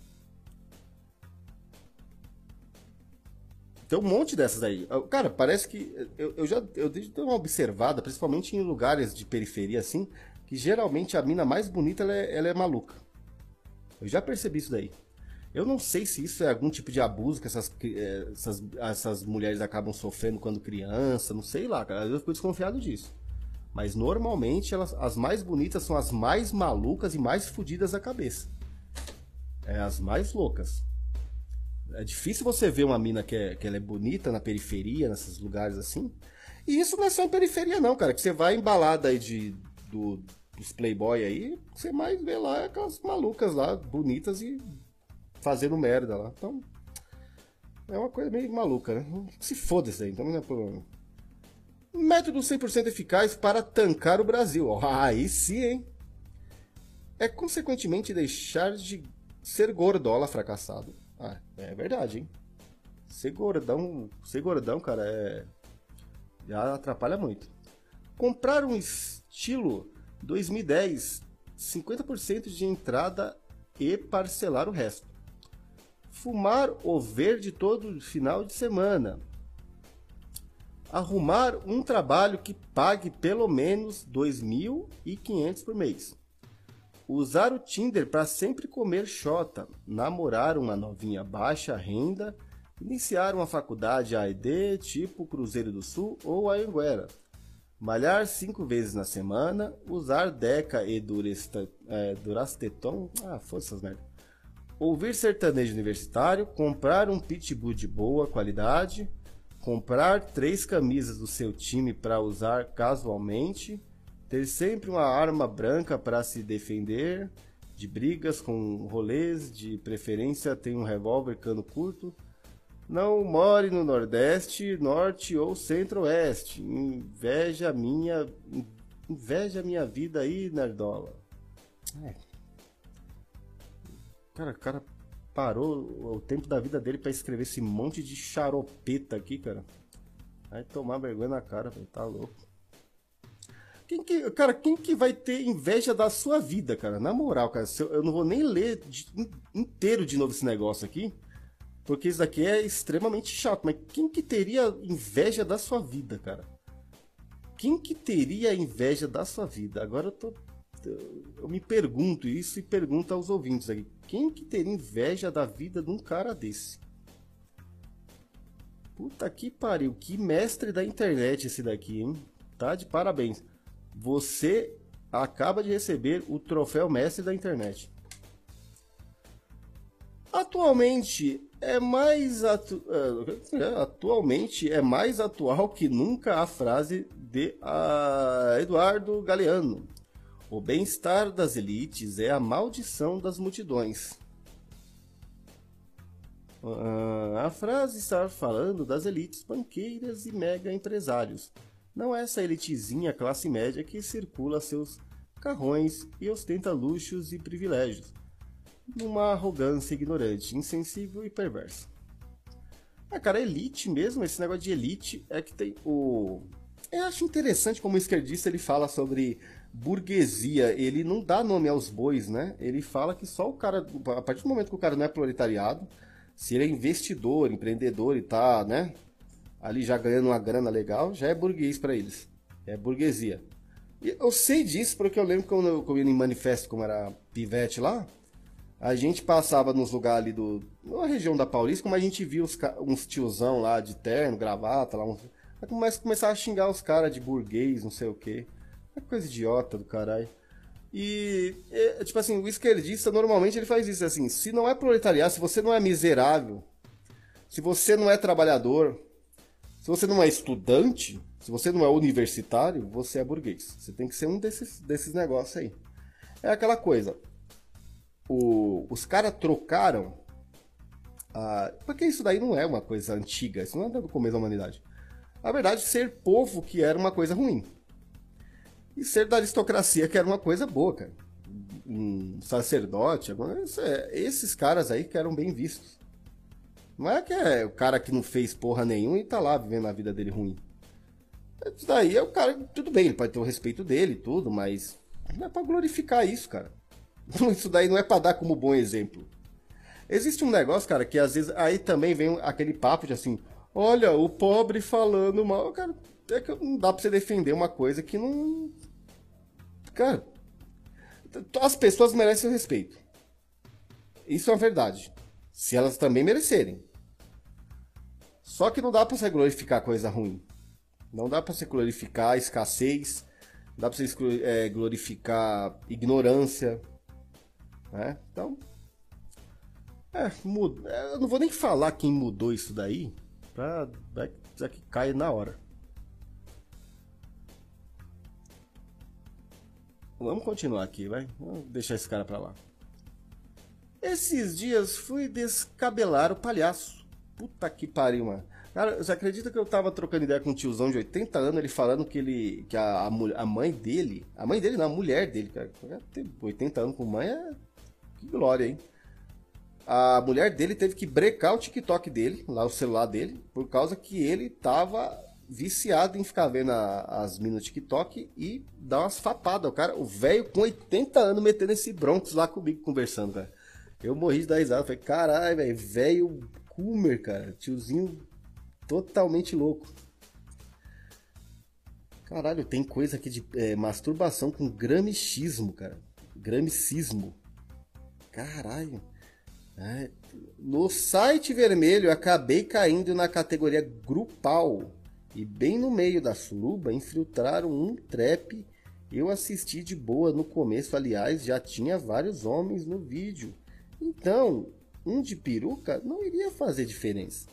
Tem um monte dessas aí. Eu- Cara, parece que. Eu, eu já eu dei uma observada, principalmente em lugares de periferia assim, que geralmente a mina mais bonita ela é, ela é maluca. Eu já percebi isso daí. Eu não sei se isso é algum tipo de abuso que essas, eh, essas, essas mulheres acabam sofrendo quando criança, não sei lá, cara. Eu fico desconfiado disso. Mas normalmente elas, as mais bonitas são as mais malucas e mais fodidas da cabeça. É as mais loucas. É difícil você ver uma mina que, é, que ela é bonita na periferia, nesses lugares assim. E isso não é só em periferia, não, cara. Que você vai em balada aí de, do, dos playboy aí, você mais vê lá aquelas malucas lá, bonitas e fazendo merda lá. Então, é uma coisa meio maluca, né? Se foda isso aí, então não é problema. Método 100% eficaz para tancar o Brasil. Ó, Aí sim, hein? É consequentemente deixar de ser gordola fracassado. Ah, é verdade, hein? Ser gordão, ser gordão, cara, é. Já atrapalha muito. Comprar um estilo 2010, 50% de entrada e parcelar o resto. Fumar o verde todo final de semana. arrumar um trabalho que pague pelo menos 2.500 por mês. Usar o Tinder para sempre comer xota, namorar uma novinha baixa renda, iniciar uma faculdade AED tipo Cruzeiro do Sul ou Anguera, malhar cinco vezes na semana, usar Deca e Duresta, é, Durasteton, ah, foda merda. Ouvir sertanejo universitário, comprar um pitbull de boa qualidade, comprar três camisas do seu time para usar casualmente, ter sempre uma arma branca para se defender de brigas com rolês, de preferência tem um revólver cano curto. Não more no Nordeste, Norte ou Centro-Oeste. Inveja minha, inveja minha vida aí, nerdola. É. Cara, cara parou o tempo da vida dele para escrever esse monte de charopeta aqui, cara. Vai tomar vergonha na cara, velho. Tá louco. Quem que, cara, quem que vai ter inveja da sua vida, cara? Na moral, cara, eu não vou nem ler de, inteiro de novo esse negócio aqui, porque isso daqui é extremamente chato. Mas quem que teria inveja da sua vida, cara? Quem que teria inveja da sua vida? Agora eu tô eu me pergunto isso e pergunto aos ouvintes aqui. Quem que teria inveja da vida de um cara desse? Puta que pariu, que mestre da internet esse daqui, hein? Tá de parabéns. Você acaba de receber o troféu mestre da internet. Atualmente é mais atu... É, atualmente é mais atual que nunca a frase de uh, Eduardo Galeano. O bem-estar das elites é a maldição das multidões. Uh, a frase está falando das elites banqueiras e mega empresários, não essa elitezinha classe média que circula seus carrões e ostenta luxos e privilégios, numa arrogância ignorante, insensível e perversa. Ah, cara, elite mesmo, esse negócio de elite é que tem o. Eu acho interessante como o esquerdista ele fala sobre burguesia, ele não dá nome aos bois, né? Ele fala que só o cara, a partir do momento que o cara não é proletariado, se ele é investidor, empreendedor e tá, né? Ali já ganhando uma grana legal, já é burguês para eles. É burguesia. E eu sei disso porque eu lembro quando eu, ia em manifesto, como era pivete lá, a gente passava nos lugares ali do. na região da Paulista, como a gente via os, uns tiozão lá de terno, gravata, lá, uns, começa, começava a xingar os caras de burguês, não sei o quê. É coisa idiota do caralho. E, é, tipo assim, o esquerdista normalmente ele faz isso assim: se não é proletariado, se você não é miserável, se você não é trabalhador, se você não é estudante, se você não é universitário, você é burguês. Você tem que ser um desses, desses negócios aí. É aquela coisa. O, os caras trocaram. A, porque isso daí não é uma coisa antiga, isso não é do começo da humanidade. Na verdade, ser povo que era uma coisa ruim e ser da aristocracia, que era uma coisa boa, cara. Um sacerdote, é, esses caras aí que eram bem vistos. Não é que é o cara que não fez porra nenhuma e tá lá vivendo a vida dele ruim. Isso daí é o cara, tudo bem, ele pode ter o respeito dele tudo, mas não é pra glorificar isso, cara. Isso daí não é pra dar como bom exemplo. Existe um negócio, cara, que às vezes aí também vem aquele papo de assim, olha, o pobre falando mal, cara, é que não dá pra você defender uma coisa que não, Cara, as pessoas merecem respeito. Isso é uma verdade. Se elas também merecerem. Só que não dá pra você glorificar coisa ruim. Não dá pra você glorificar escassez. Não dá pra você é, glorificar ignorância. Né? Então. É, muda. Eu não vou nem falar quem mudou isso daí. Pra, pra que cai na hora. Vamos continuar aqui, vai. Vamos deixar esse cara pra lá. Esses dias fui descabelar o palhaço. Puta que pariu, mano. Cara, você acredita que eu tava trocando ideia com um tiozão de 80 anos, ele falando que ele. que a, a, a mãe dele. A mãe dele, não, a mulher dele, cara. Ter 80 anos com mãe é. Que glória, hein? A mulher dele teve que brecar o TikTok dele, lá o celular dele, por causa que ele tava viciado em ficar vendo a, as minas no TikTok e dar umas fapadas. O cara, o velho com 80 anos metendo esse Broncos lá comigo conversando, cara. Eu morri de dar risada. Falei, caralho, velho, velho Coomer, cara. Tiozinho totalmente louco. Caralho, tem coisa aqui de é, masturbação com gramichismo, cara. Gramicismo. Caralho. É, no site vermelho, acabei caindo na categoria grupal. E bem no meio da suruba, infiltraram um trap. Eu assisti de boa no começo, aliás, já tinha vários homens no vídeo. Então, um de peruca não iria fazer diferença.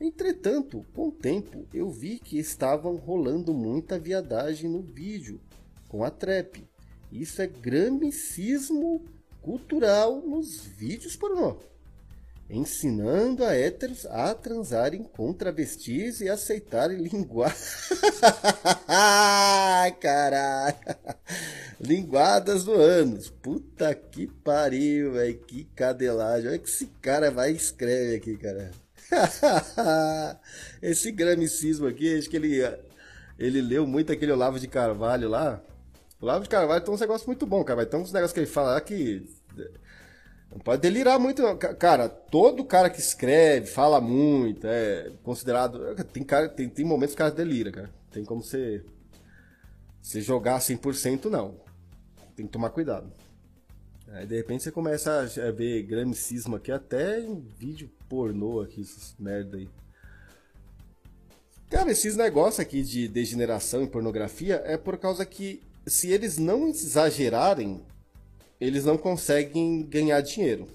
Entretanto, com o tempo, eu vi que estavam rolando muita viadagem no vídeo com a trap. Isso é gramicismo cultural nos vídeos pornô. Ensinando a héteros a transarem com travestis e aceitarem linguagem. Caralho! Linguadas do ânus. Puta que pariu, velho. Que cadelagem. Olha que esse cara vai e escreve aqui, cara. esse gramicismo aqui, acho que ele, ele leu muito aquele Olavo de Carvalho lá. Olavo de Carvalho tem uns negócios muito bons, cara. Tem uns negócios que ele fala lá que. Não pode delirar muito, não. Cara, todo cara que escreve, fala muito, é considerado. Tem, cara, tem, tem momentos que o cara delira, cara. Tem como você. Você jogar 100%, não. Tem que tomar cuidado. Aí de repente você começa a ver gramicismo aqui, até em vídeo pornô aqui, essas merda aí. Cara, esses negócios aqui de degeneração em pornografia é por causa que se eles não exagerarem, eles não conseguem ganhar dinheiro.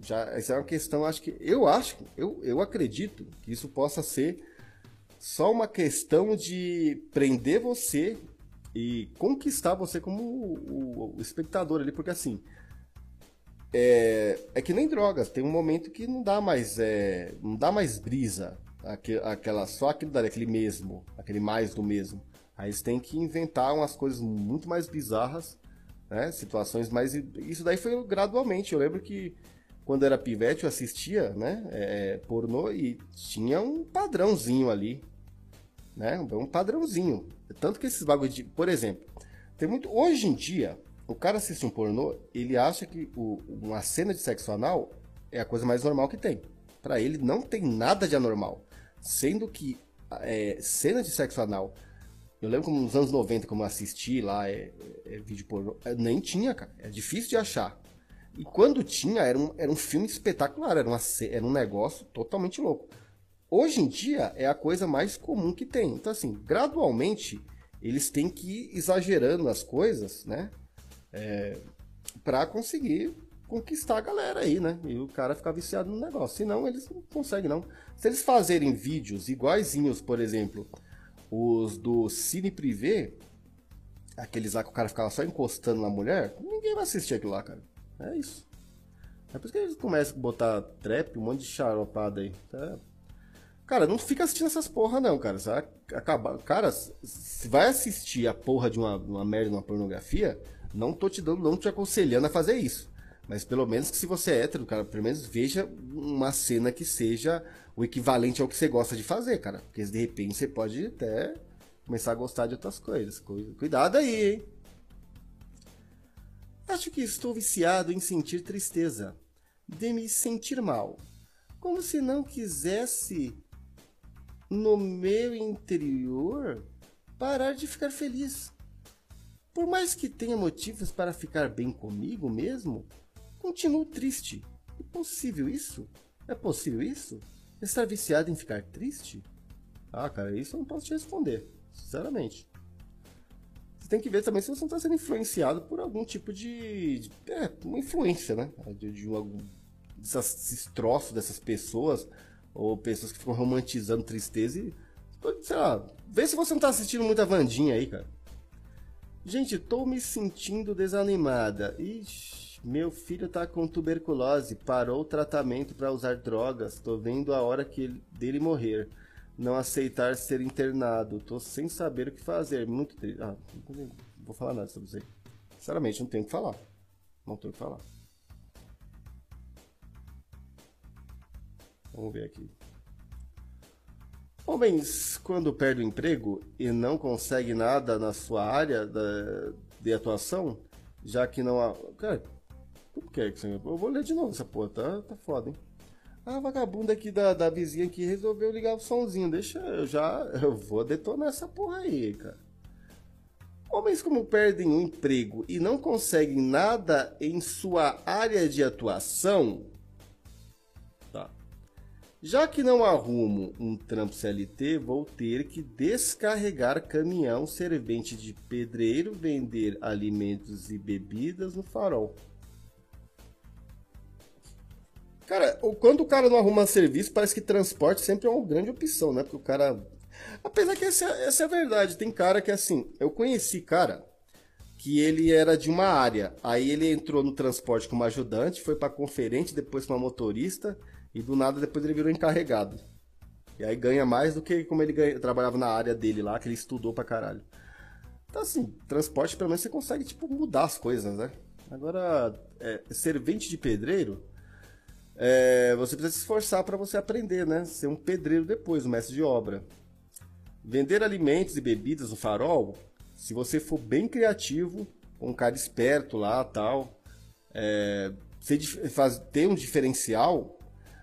Já essa é uma questão, acho que eu acho, eu, eu acredito que isso possa ser só uma questão de prender você e conquistar você como o, o, o espectador ali, porque assim, é, é que nem drogas, tem um momento que não dá mais, é, não dá mais brisa, aquela, só aquilo dali, aquele mesmo, aquele mais do mesmo. Aí eles têm que inventar umas coisas muito mais bizarras, né? Situações mais. Isso daí foi gradualmente. Eu lembro que quando era pivete eu assistia, né? É, pornô e tinha um padrãozinho ali, né? Um padrãozinho. Tanto que esses bagulho de. Por exemplo, tem muito. Hoje em dia, o cara assiste um pornô, ele acha que o, uma cena de sexo anal é a coisa mais normal que tem. Para ele não tem nada de anormal. Sendo que é, cena de sexo anal, eu lembro como nos anos 90, como eu assisti lá, é, é, é vídeo pornô, é, nem tinha, cara. É difícil de achar. E quando tinha, era um, era um filme espetacular, era, uma, era um negócio totalmente louco. Hoje em dia é a coisa mais comum que tem. Então, assim, gradualmente eles têm que ir exagerando as coisas, né? é, para conseguir conquistar a galera aí, né? E o cara ficar viciado no negócio. Senão eles não conseguem, não. Se eles fazerem vídeos iguaizinhos, por exemplo, os do Cine Privé, aqueles lá que o cara ficava só encostando na mulher, ninguém vai assistir aquilo lá, cara. É isso. É por isso que eles começam a botar trap, um monte de charopada aí. Tá? Cara, não fica assistindo essas porra, não, cara. Você. Cara, se vai assistir a porra de uma, uma merda, uma pornografia, não tô te dando, não te aconselhando a fazer isso. Mas pelo menos que se você é hétero, cara, pelo menos veja uma cena que seja o equivalente ao que você gosta de fazer, cara. Porque de repente você pode até começar a gostar de outras coisas. Cuidado aí, hein? Acho que estou viciado em sentir tristeza, de me sentir mal, como se não quisesse no meu interior parar de ficar feliz. Por mais que tenha motivos para ficar bem comigo mesmo, continuo triste. É possível isso? É possível isso? Estar viciado em ficar triste? Ah, cara, isso eu não posso te responder, sinceramente. Você tem que ver também se você não está sendo influenciado por algum tipo de. de é, uma influência, né? De, de algum, desses troços dessas pessoas, ou pessoas que ficam romantizando tristeza e. Sei lá, vê se você não está assistindo muita Vandinha aí, cara. Gente, tô me sentindo desanimada. Ixi, meu filho tá com tuberculose, parou o tratamento para usar drogas. Tô vendo a hora que ele, dele morrer. Não aceitar ser internado. Tô sem saber o que fazer. Muito triste. Ah, não vou falar nada sobre isso aí. Sinceramente, não tenho o que falar. Não tenho o que falar. Vamos ver aqui. Homens, quando perde o emprego e não consegue nada na sua área da, de atuação, já que não há. Cara, como que é que você. Eu vou ler de novo essa porra, tá, tá foda, hein? A vagabunda aqui da, da vizinha que resolveu ligar o somzinho. Deixa eu já. Eu vou detonar essa porra aí, cara. Homens como perdem o emprego e não conseguem nada em sua área de atuação, tá. Já que não arrumo um trampo CLT, vou ter que descarregar caminhão, servente de pedreiro, vender alimentos e bebidas no farol. Cara, quando o cara não arruma serviço, parece que transporte sempre é uma grande opção, né? Porque o cara. Apesar que essa, essa é a verdade. Tem cara que, assim, eu conheci cara que ele era de uma área. Aí ele entrou no transporte como ajudante, foi pra conferente, depois pra motorista, e do nada depois ele virou encarregado. E aí ganha mais do que como ele ganha- trabalhava na área dele lá, que ele estudou pra caralho. Então, assim, transporte pelo menos você consegue, tipo, mudar as coisas, né? Agora, é, servente de pedreiro. É, você precisa se esforçar para você aprender, né? Ser um pedreiro depois, um mestre de obra. Vender alimentos e bebidas no farol, se você for bem criativo, um cara esperto lá tal, é, faz- ter um diferencial,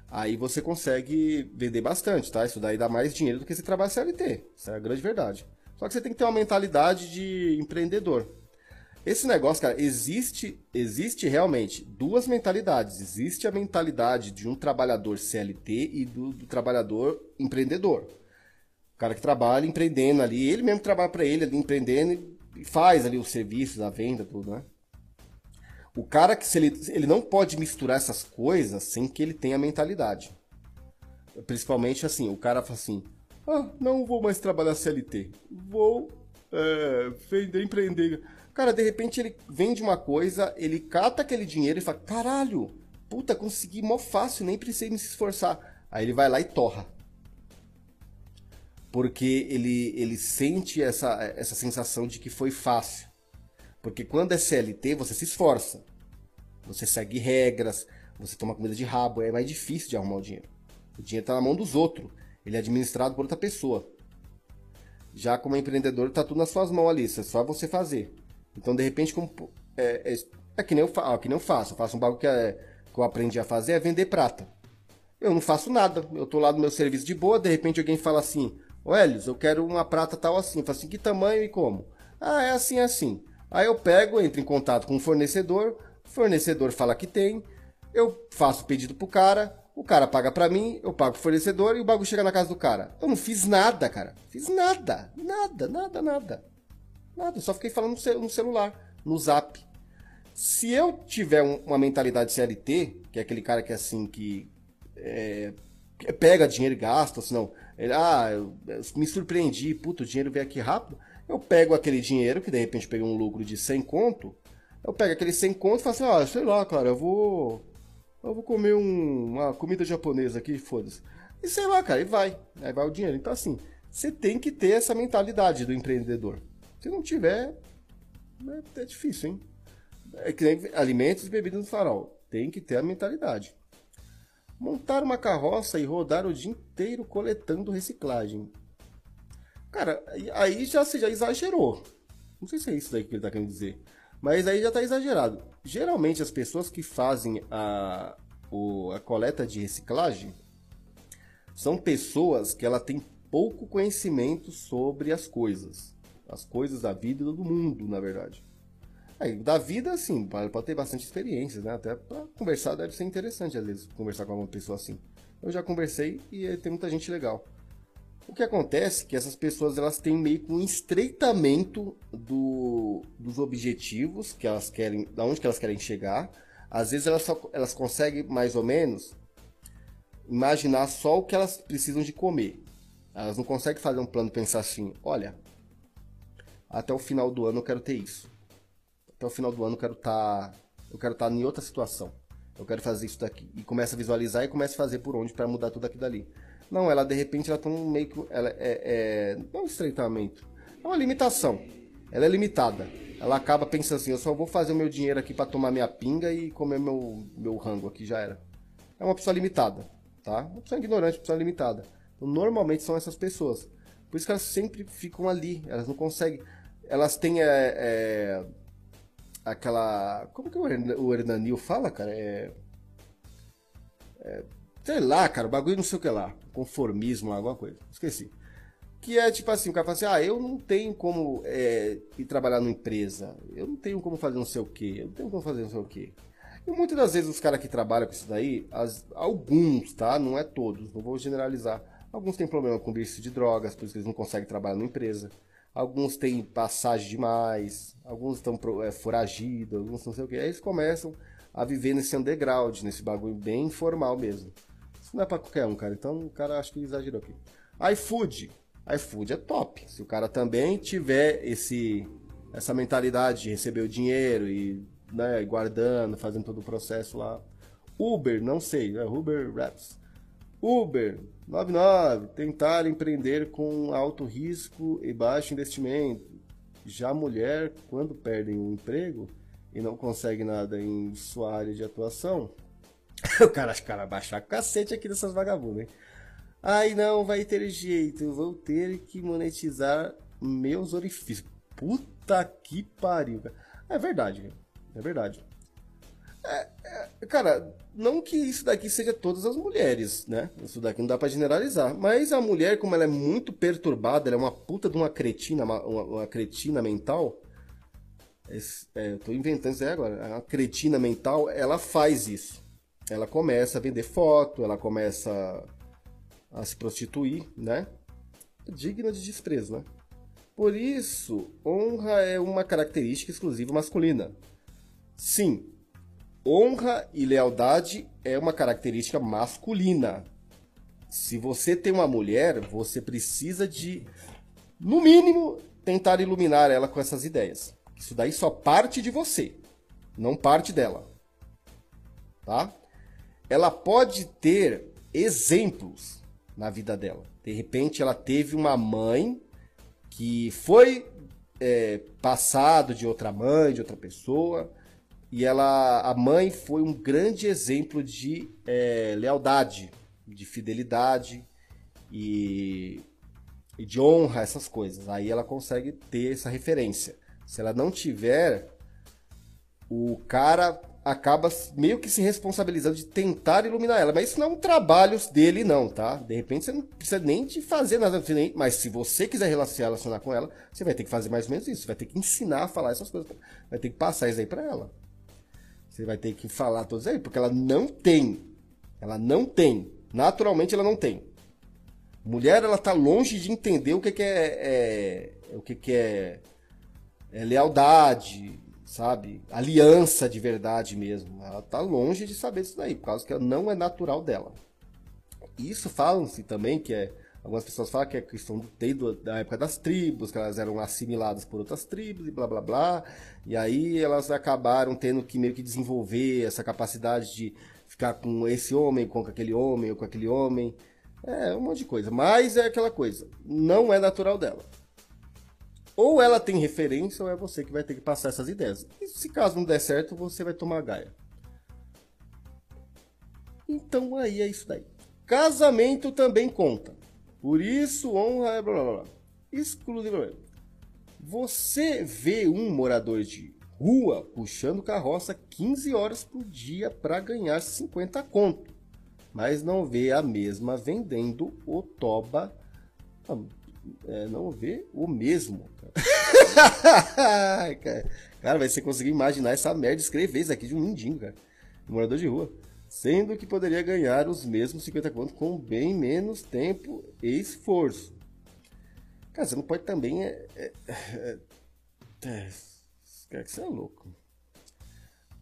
aí você consegue vender bastante, tá? Isso daí dá mais dinheiro do que você trabalha CLT. Isso é a grande verdade. Só que você tem que ter uma mentalidade de empreendedor. Esse negócio, cara, existe, existe realmente duas mentalidades. Existe a mentalidade de um trabalhador CLT e do, do trabalhador empreendedor. O cara que trabalha empreendendo ali, ele mesmo trabalha para ele ali empreendendo e faz ali os serviços, a venda, tudo, né? O cara que se ele, ele não pode misturar essas coisas sem que ele tenha mentalidade. Principalmente assim, o cara fala assim: ah, não vou mais trabalhar CLT, vou é, vender, empreender. Cara, de repente ele vende uma coisa, ele cata aquele dinheiro e fala: caralho, puta, consegui mó fácil, nem precisei me esforçar. Aí ele vai lá e torra. Porque ele, ele sente essa, essa sensação de que foi fácil. Porque quando é CLT, você se esforça. Você segue regras, você toma comida de rabo, é mais difícil de arrumar o dinheiro. O dinheiro está na mão dos outros. Ele é administrado por outra pessoa. Já como empreendedor, está tudo nas suas mãos ali, é só você fazer. Então, de repente, como, é, é, é que, nem eu, ó, que nem eu faço. Eu faço um bagulho que, é, que eu aprendi a fazer, é vender prata. Eu não faço nada. Eu tô lá no meu serviço de boa, de repente alguém fala assim, ô Helios, eu quero uma prata tal assim. Eu falo assim, que tamanho e como? Ah, é assim, assim. Aí eu pego, entro em contato com o fornecedor, o fornecedor fala que tem, eu faço o pedido pro cara, o cara paga pra mim, eu pago pro fornecedor e o bagulho chega na casa do cara. Eu não fiz nada, cara. Fiz nada. Nada, nada, nada. Nada, só fiquei falando no cel- no celular, no zap. Se eu tiver um- uma mentalidade CLT, que é aquele cara que é assim, que é, pega dinheiro e gasta, senão, ele, ah, eu, eu me surpreendi, puto, o dinheiro veio aqui rápido, eu pego aquele dinheiro, que de repente peguei um lucro de 100 conto, eu pego aquele 100 conto e falo assim, ah, sei lá, cara, eu vou, eu vou comer um- uma comida japonesa aqui, foda-se. E sei lá, cara, e vai, aí vai o dinheiro. Então assim, você tem que ter essa mentalidade do empreendedor. Se não tiver, é, é difícil, hein? É que nem alimentos e bebidas no farol. Tem que ter a mentalidade. Montar uma carroça e rodar o dia inteiro coletando reciclagem. Cara, aí- já você já exagerou. Não sei se é isso daí que ele tá querendo dizer. Mas aí já tá exagerado. Geralmente as pessoas que fazem a, o- a coleta de reciclagem são pessoas que ela tem pouco conhecimento sobre as coisas. As coisas da vida do mundo, na verdade. Aí, da vida, assim, pode ter bastante experiências, né? Até pra conversar deve ser interessante, às vezes, conversar com uma pessoa assim. Eu já conversei e eh, tem muita gente legal. O que acontece é que essas pessoas elas têm meio que um estreitamento do, dos objetivos que elas querem, da onde que elas querem chegar. Às vezes elas, só, elas conseguem mais ou menos imaginar só o que elas precisam de comer. Elas não conseguem fazer um plano e pensar assim, olha, até o final do ano eu quero ter isso. Até o final do ano eu quero estar, eu quero estar em outra situação. Eu quero fazer isso daqui e começa a visualizar e começa a fazer por onde para mudar tudo aquilo dali. Não, ela de repente ela tá um meio que ela é, é não é um estreitamento, é uma limitação. Ela é limitada. Ela acaba pensando assim, eu só vou fazer o meu dinheiro aqui para tomar minha pinga e comer meu meu rango aqui já era. É uma pessoa limitada, tá? Uma pessoa ignorante, uma pessoa limitada. Então, normalmente são essas pessoas. Por isso que elas sempre ficam ali. Elas não conseguem. Elas têm é, é, aquela. Como que o Hern- o Hernanil fala, cara? É, é, sei lá, cara, bagulho não sei o que lá. Conformismo, alguma coisa. Esqueci. Que é tipo assim, o cara fala assim, ah, eu não tenho como é, ir trabalhar numa empresa, eu não tenho como fazer não sei o quê, eu não tenho como fazer não sei o quê. E muitas das vezes os caras que trabalham com isso daí, as, alguns, tá? Não é todos, não vou generalizar. Alguns têm problema com vício de drogas, por isso que eles não conseguem trabalhar numa empresa. Alguns têm passagem demais, alguns estão é, foragidos, alguns não sei o que. Aí eles começam a viver nesse underground, nesse bagulho bem informal mesmo. Isso não é pra qualquer um, cara. Então o cara acho que exagerou aqui. iFood. iFood é top. Se o cara também tiver esse essa mentalidade de receber o dinheiro e né, guardando, fazendo todo o processo lá. Uber, não sei, é Uber Raps. Uber 99, tentar empreender com alto risco e baixo investimento. Já mulher, quando perdem o emprego e não consegue nada em sua área de atuação, o cara, os cara baixar cacete aqui dessas vagabundas, hein? Ai, não vai ter jeito, vou ter que monetizar meus orifícios. Puta que pariu, cara. É verdade, é verdade. É, é, cara, não que isso daqui seja todas as mulheres, né? Isso daqui não dá para generalizar. Mas a mulher, como ela é muito perturbada, ela é uma puta de uma cretina, uma, uma cretina mental. É, eu tô inventando isso aí agora. A cretina mental, ela faz isso. Ela começa a vender foto, ela começa a, se prostituir, né? Digna de desprezo, né? Por isso, honra é uma característica exclusiva masculina. Sim, honra e lealdade é uma característica masculina. Se você tem uma mulher, você precisa de, no mínimo, tentar iluminar ela com essas ideias. Isso daí só parte de você, não parte dela. Tá? Ela pode ter exemplos na vida dela. De repente, ela teve uma mãe que foi é, passado de outra mãe, de outra pessoa e ela, a mãe foi um grande exemplo de é, lealdade, de fidelidade e, e de honra, essas coisas. Aí ela consegue ter essa referência. Se ela não tiver, o cara acaba meio que se responsabilizando de tentar iluminar ela. Mas isso não é um trabalho dele, não, tá? De repente você não precisa nem de fazer nada. Mas se você quiser se relacionar com ela, você vai ter que fazer mais ou menos isso. Você vai ter que ensinar a falar essas coisas. Vai ter que passar isso aí pra ela. Você vai ter que falar todos aí, porque ela não tem. Ela não tem. Naturalmente ela não tem. Mulher, ela tá longe de entender o que, que é, é, o que, que é, é lealdade, sabe? Aliança de verdade mesmo. Ela tá longe de saber isso daí, por causa que não é natural dela. Isso falam-se também que é Algumas pessoas falam que é questão desde da época das tribos, que elas eram assimiladas por outras tribos e blá blá blá. E aí elas acabaram tendo que meio que desenvolver essa capacidade de ficar com esse homem, com aquele homem, ou com aquele homem. É, um monte de coisa. Mas é aquela coisa, não é natural dela. Ou ela tem referência, ou é você que vai ter que passar essas ideias. E se caso não der certo, você vai tomar gaia. Então aí é isso daí. Casamento também conta. Por isso, honra é blá blá blá. Exclusivamente. Você vê um morador de rua puxando carroça 15 horas por dia para ganhar 50 conto, mas não vê a mesma vendendo o toba. É, não vê o mesmo. Cara. cara, vai você conseguir imaginar essa merda escrever isso aqui de um mendigo, cara. Morador de rua sendo que poderia ganhar os mesmos 50 contos com bem menos tempo e esforço. Cara, você não pode também. É, é, é, é, é, você é louco.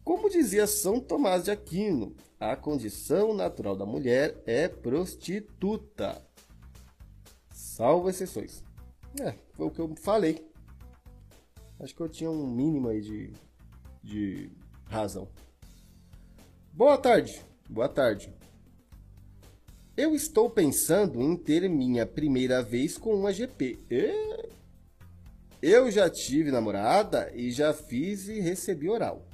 Como dizia São Tomás de Aquino, a condição natural da mulher é prostituta. Salvo exceções. É, foi o que eu falei. Acho que eu tinha um mínimo aí de, de razão. Boa tarde. Boa tarde. Eu estou pensando em ter minha primeira vez com uma GP. Eu já tive namorada e já fiz e recebi oral.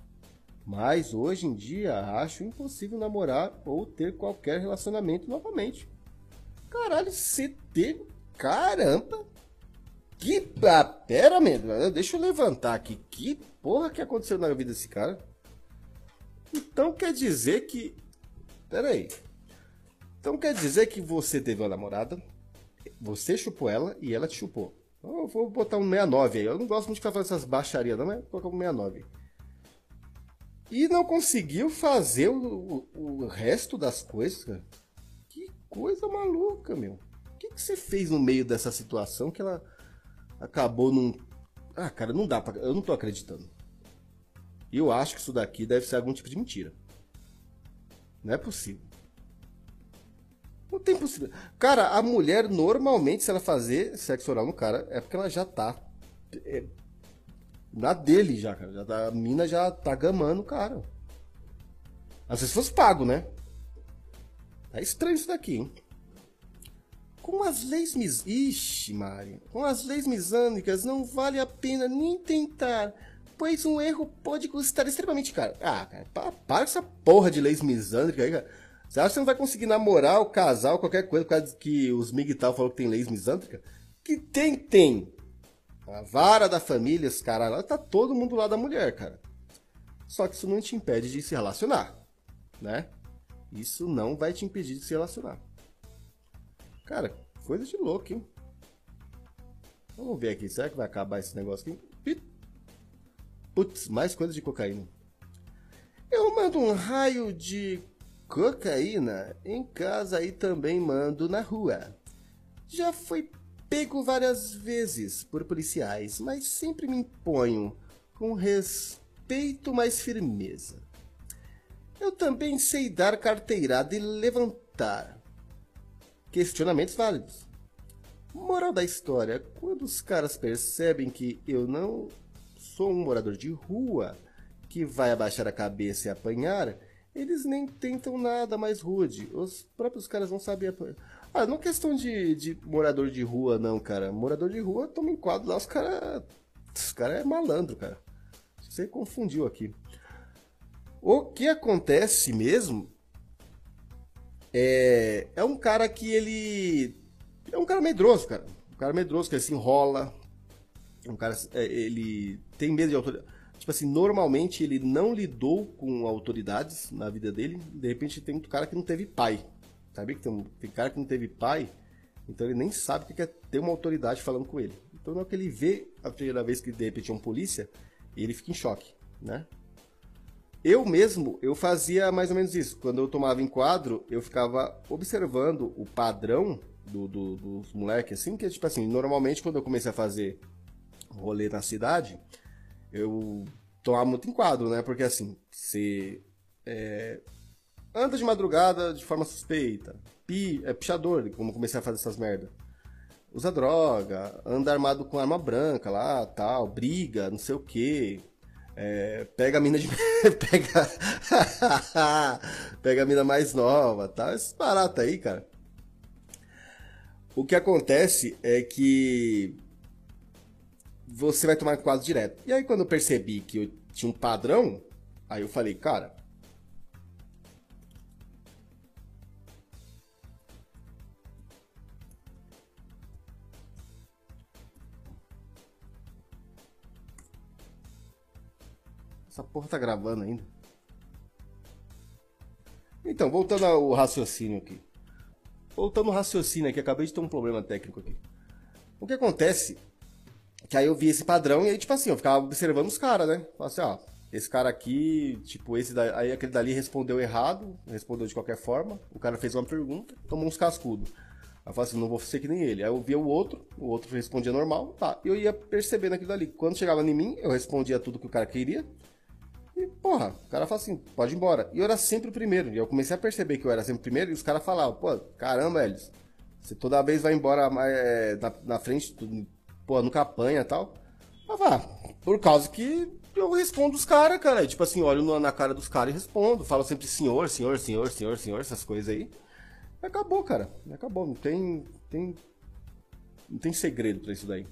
Mas hoje em dia acho impossível namorar ou ter qualquer relacionamento novamente. Caralho, CT, caramba! Que. Pera, mesmo, deixa eu levantar aqui. Que porra que aconteceu na vida desse cara? Então quer dizer que. Pera aí. Então quer dizer que você teve uma namorada, você chupou ela e ela te chupou. Então, eu vou botar um 69 aí. Eu não gosto muito de ficar fazendo essas baixarias, não, mas colocar um 69. E não conseguiu fazer o, o, o resto das coisas, cara. Que coisa maluca, meu. O que, que você fez no meio dessa situação que ela acabou num. Ah, cara, não dá pra. Eu não tô acreditando. Eu acho que isso daqui deve ser algum tipo de mentira. Não é possível. Não tem possível. Cara, a mulher normalmente, se ela fazer sexo oral no cara, é porque ela já tá. É, na dele já, cara. Já tá, a mina já tá gamando o cara. Às vezes fosse pago, né? É estranho isso daqui, hein? Com as leis mis... Ixi, Mari. Com as leis misânicas não vale a pena nem tentar, pois um erro pode custar extremamente caro. Ah, cara, para, para essa porra de leis misânicas aí, cara. Você acha que você não vai conseguir namorar o casal, qualquer coisa, por causa que os Migtal falou que tem leis misântropicas? Que tem, tem. A vara da família, os caras lá, tá todo mundo lá da mulher, cara. Só que isso não te impede de se relacionar, né? Isso não vai te impedir de se relacionar. Cara, coisa de louco, hein? Vamos ver aqui, será que vai acabar esse negócio aqui? Putz, mais coisa de cocaína. Eu mando um raio de Cocaína em casa e também mando na rua. Já fui pego várias vezes por policiais, mas sempre me imponho com respeito mais firmeza. Eu também sei dar carteirada e levantar. Questionamentos válidos. Moral da história: quando os caras percebem que eu não sou um morador de rua que vai abaixar a cabeça e apanhar, eles nem tentam nada mais rude. Os próprios caras não sabem. Ah, não é questão de, de morador de rua, não, cara. Morador de rua toma enquadro lá, os caras. Os caras é malandro, cara. Você confundiu aqui. O que acontece mesmo é, é um cara que ele. É um cara medroso, cara. Um cara medroso que ele se enrola. Um cara. É, ele tem medo de autoridade tipo assim, normalmente ele não lidou com autoridades na vida dele. De repente tem muito cara que não teve pai. Sabe que tem, tem cara que não teve pai, então ele nem sabe o que é ter uma autoridade falando com ele. Então na hora que ele vê a primeira vez que de repente é um polícia, ele fica em choque, né? Eu mesmo, eu fazia mais ou menos isso. Quando eu tomava enquadro, eu ficava observando o padrão do, do, dos moleques, assim, que é tipo assim, normalmente quando eu comecei a fazer rolê na cidade, eu tomava muito enquadro, né? Porque assim, você é, anda de madrugada de forma suspeita, pi, é pichador, como comecei a fazer essas merda. Usa droga, anda armado com arma branca lá, tal, briga, não sei o que. É, pega a mina de. pega. pega a mina mais nova, tá? Esses baratos aí, cara. O que acontece é que você vai tomar quadro direto. E aí quando eu percebi que eu tinha um padrão, aí eu falei, cara, Essa porra tá gravando ainda. Então, voltando ao raciocínio aqui. Voltando ao raciocínio aqui, acabei de ter um problema técnico aqui. O que acontece que aí eu vi esse padrão e aí, tipo assim, eu ficava observando os caras, né? Falei assim, ó, esse cara aqui, tipo, esse da... aí aquele dali respondeu errado, respondeu de qualquer forma, o cara fez uma pergunta, tomou uns cascudos. Aí eu falei assim, não vou ser que nem ele. Aí eu via o outro, o outro respondia normal, tá. E eu ia percebendo aquilo dali. Quando chegava em mim, eu respondia tudo que o cara queria. E, porra, o cara fala assim, pode ir embora. E eu era sempre o primeiro. E eu comecei a perceber que eu era sempre o primeiro, e os caras falavam, pô, caramba, Elis, você toda vez vai embora é, na, na frente, pô, nunca apanha e tal. Mas vá, por causa que eu respondo os caras, cara. tipo assim, olho na cara dos caras e respondo. Falo sempre senhor, senhor, senhor, senhor, senhor, essas coisas aí. E acabou, cara. Acabou. Não tem. tem não tem segredo pra isso daí.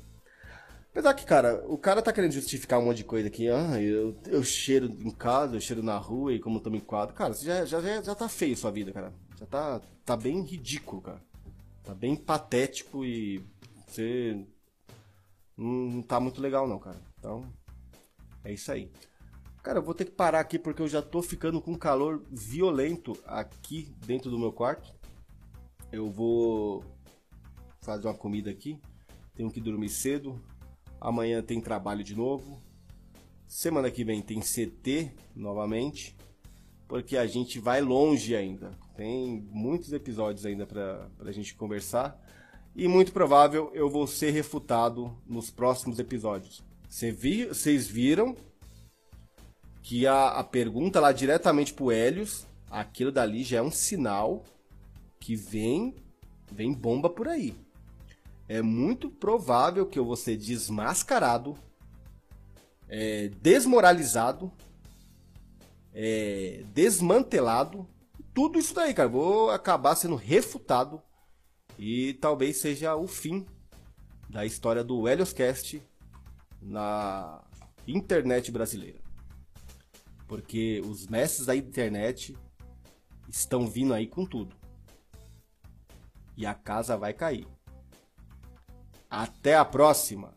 Apesar que, cara, o cara tá querendo justificar um monte de coisa aqui. Ah, eu, eu cheiro em casa, eu cheiro na rua e como eu tomo em quadro. Cara, você já, já, já tá feio sua vida, cara. Já tá, tá bem ridículo, cara. Tá bem patético e você não tá muito legal não, cara. Então, é isso aí. Cara, eu vou ter que parar aqui porque eu já tô ficando com calor violento aqui dentro do meu quarto. Eu vou fazer uma comida aqui. Tenho que dormir cedo. Amanhã tem trabalho de novo. Semana que vem tem CT novamente. Porque a gente vai longe ainda. Tem muitos episódios ainda para a gente conversar. E muito provável eu vou ser refutado nos próximos episódios. Vocês viram que a, a pergunta lá diretamente pro Helios, aquilo dali já é um sinal que vem, vem bomba por aí. É muito provável que eu vou ser desmascarado, é, desmoralizado, é, desmantelado. Tudo isso daí, cara. Vou acabar sendo refutado e talvez seja o fim da história do Helioscast na internet brasileira. Porque os mestres da internet estão vindo aí com tudo. E a casa vai cair. Até a próxima!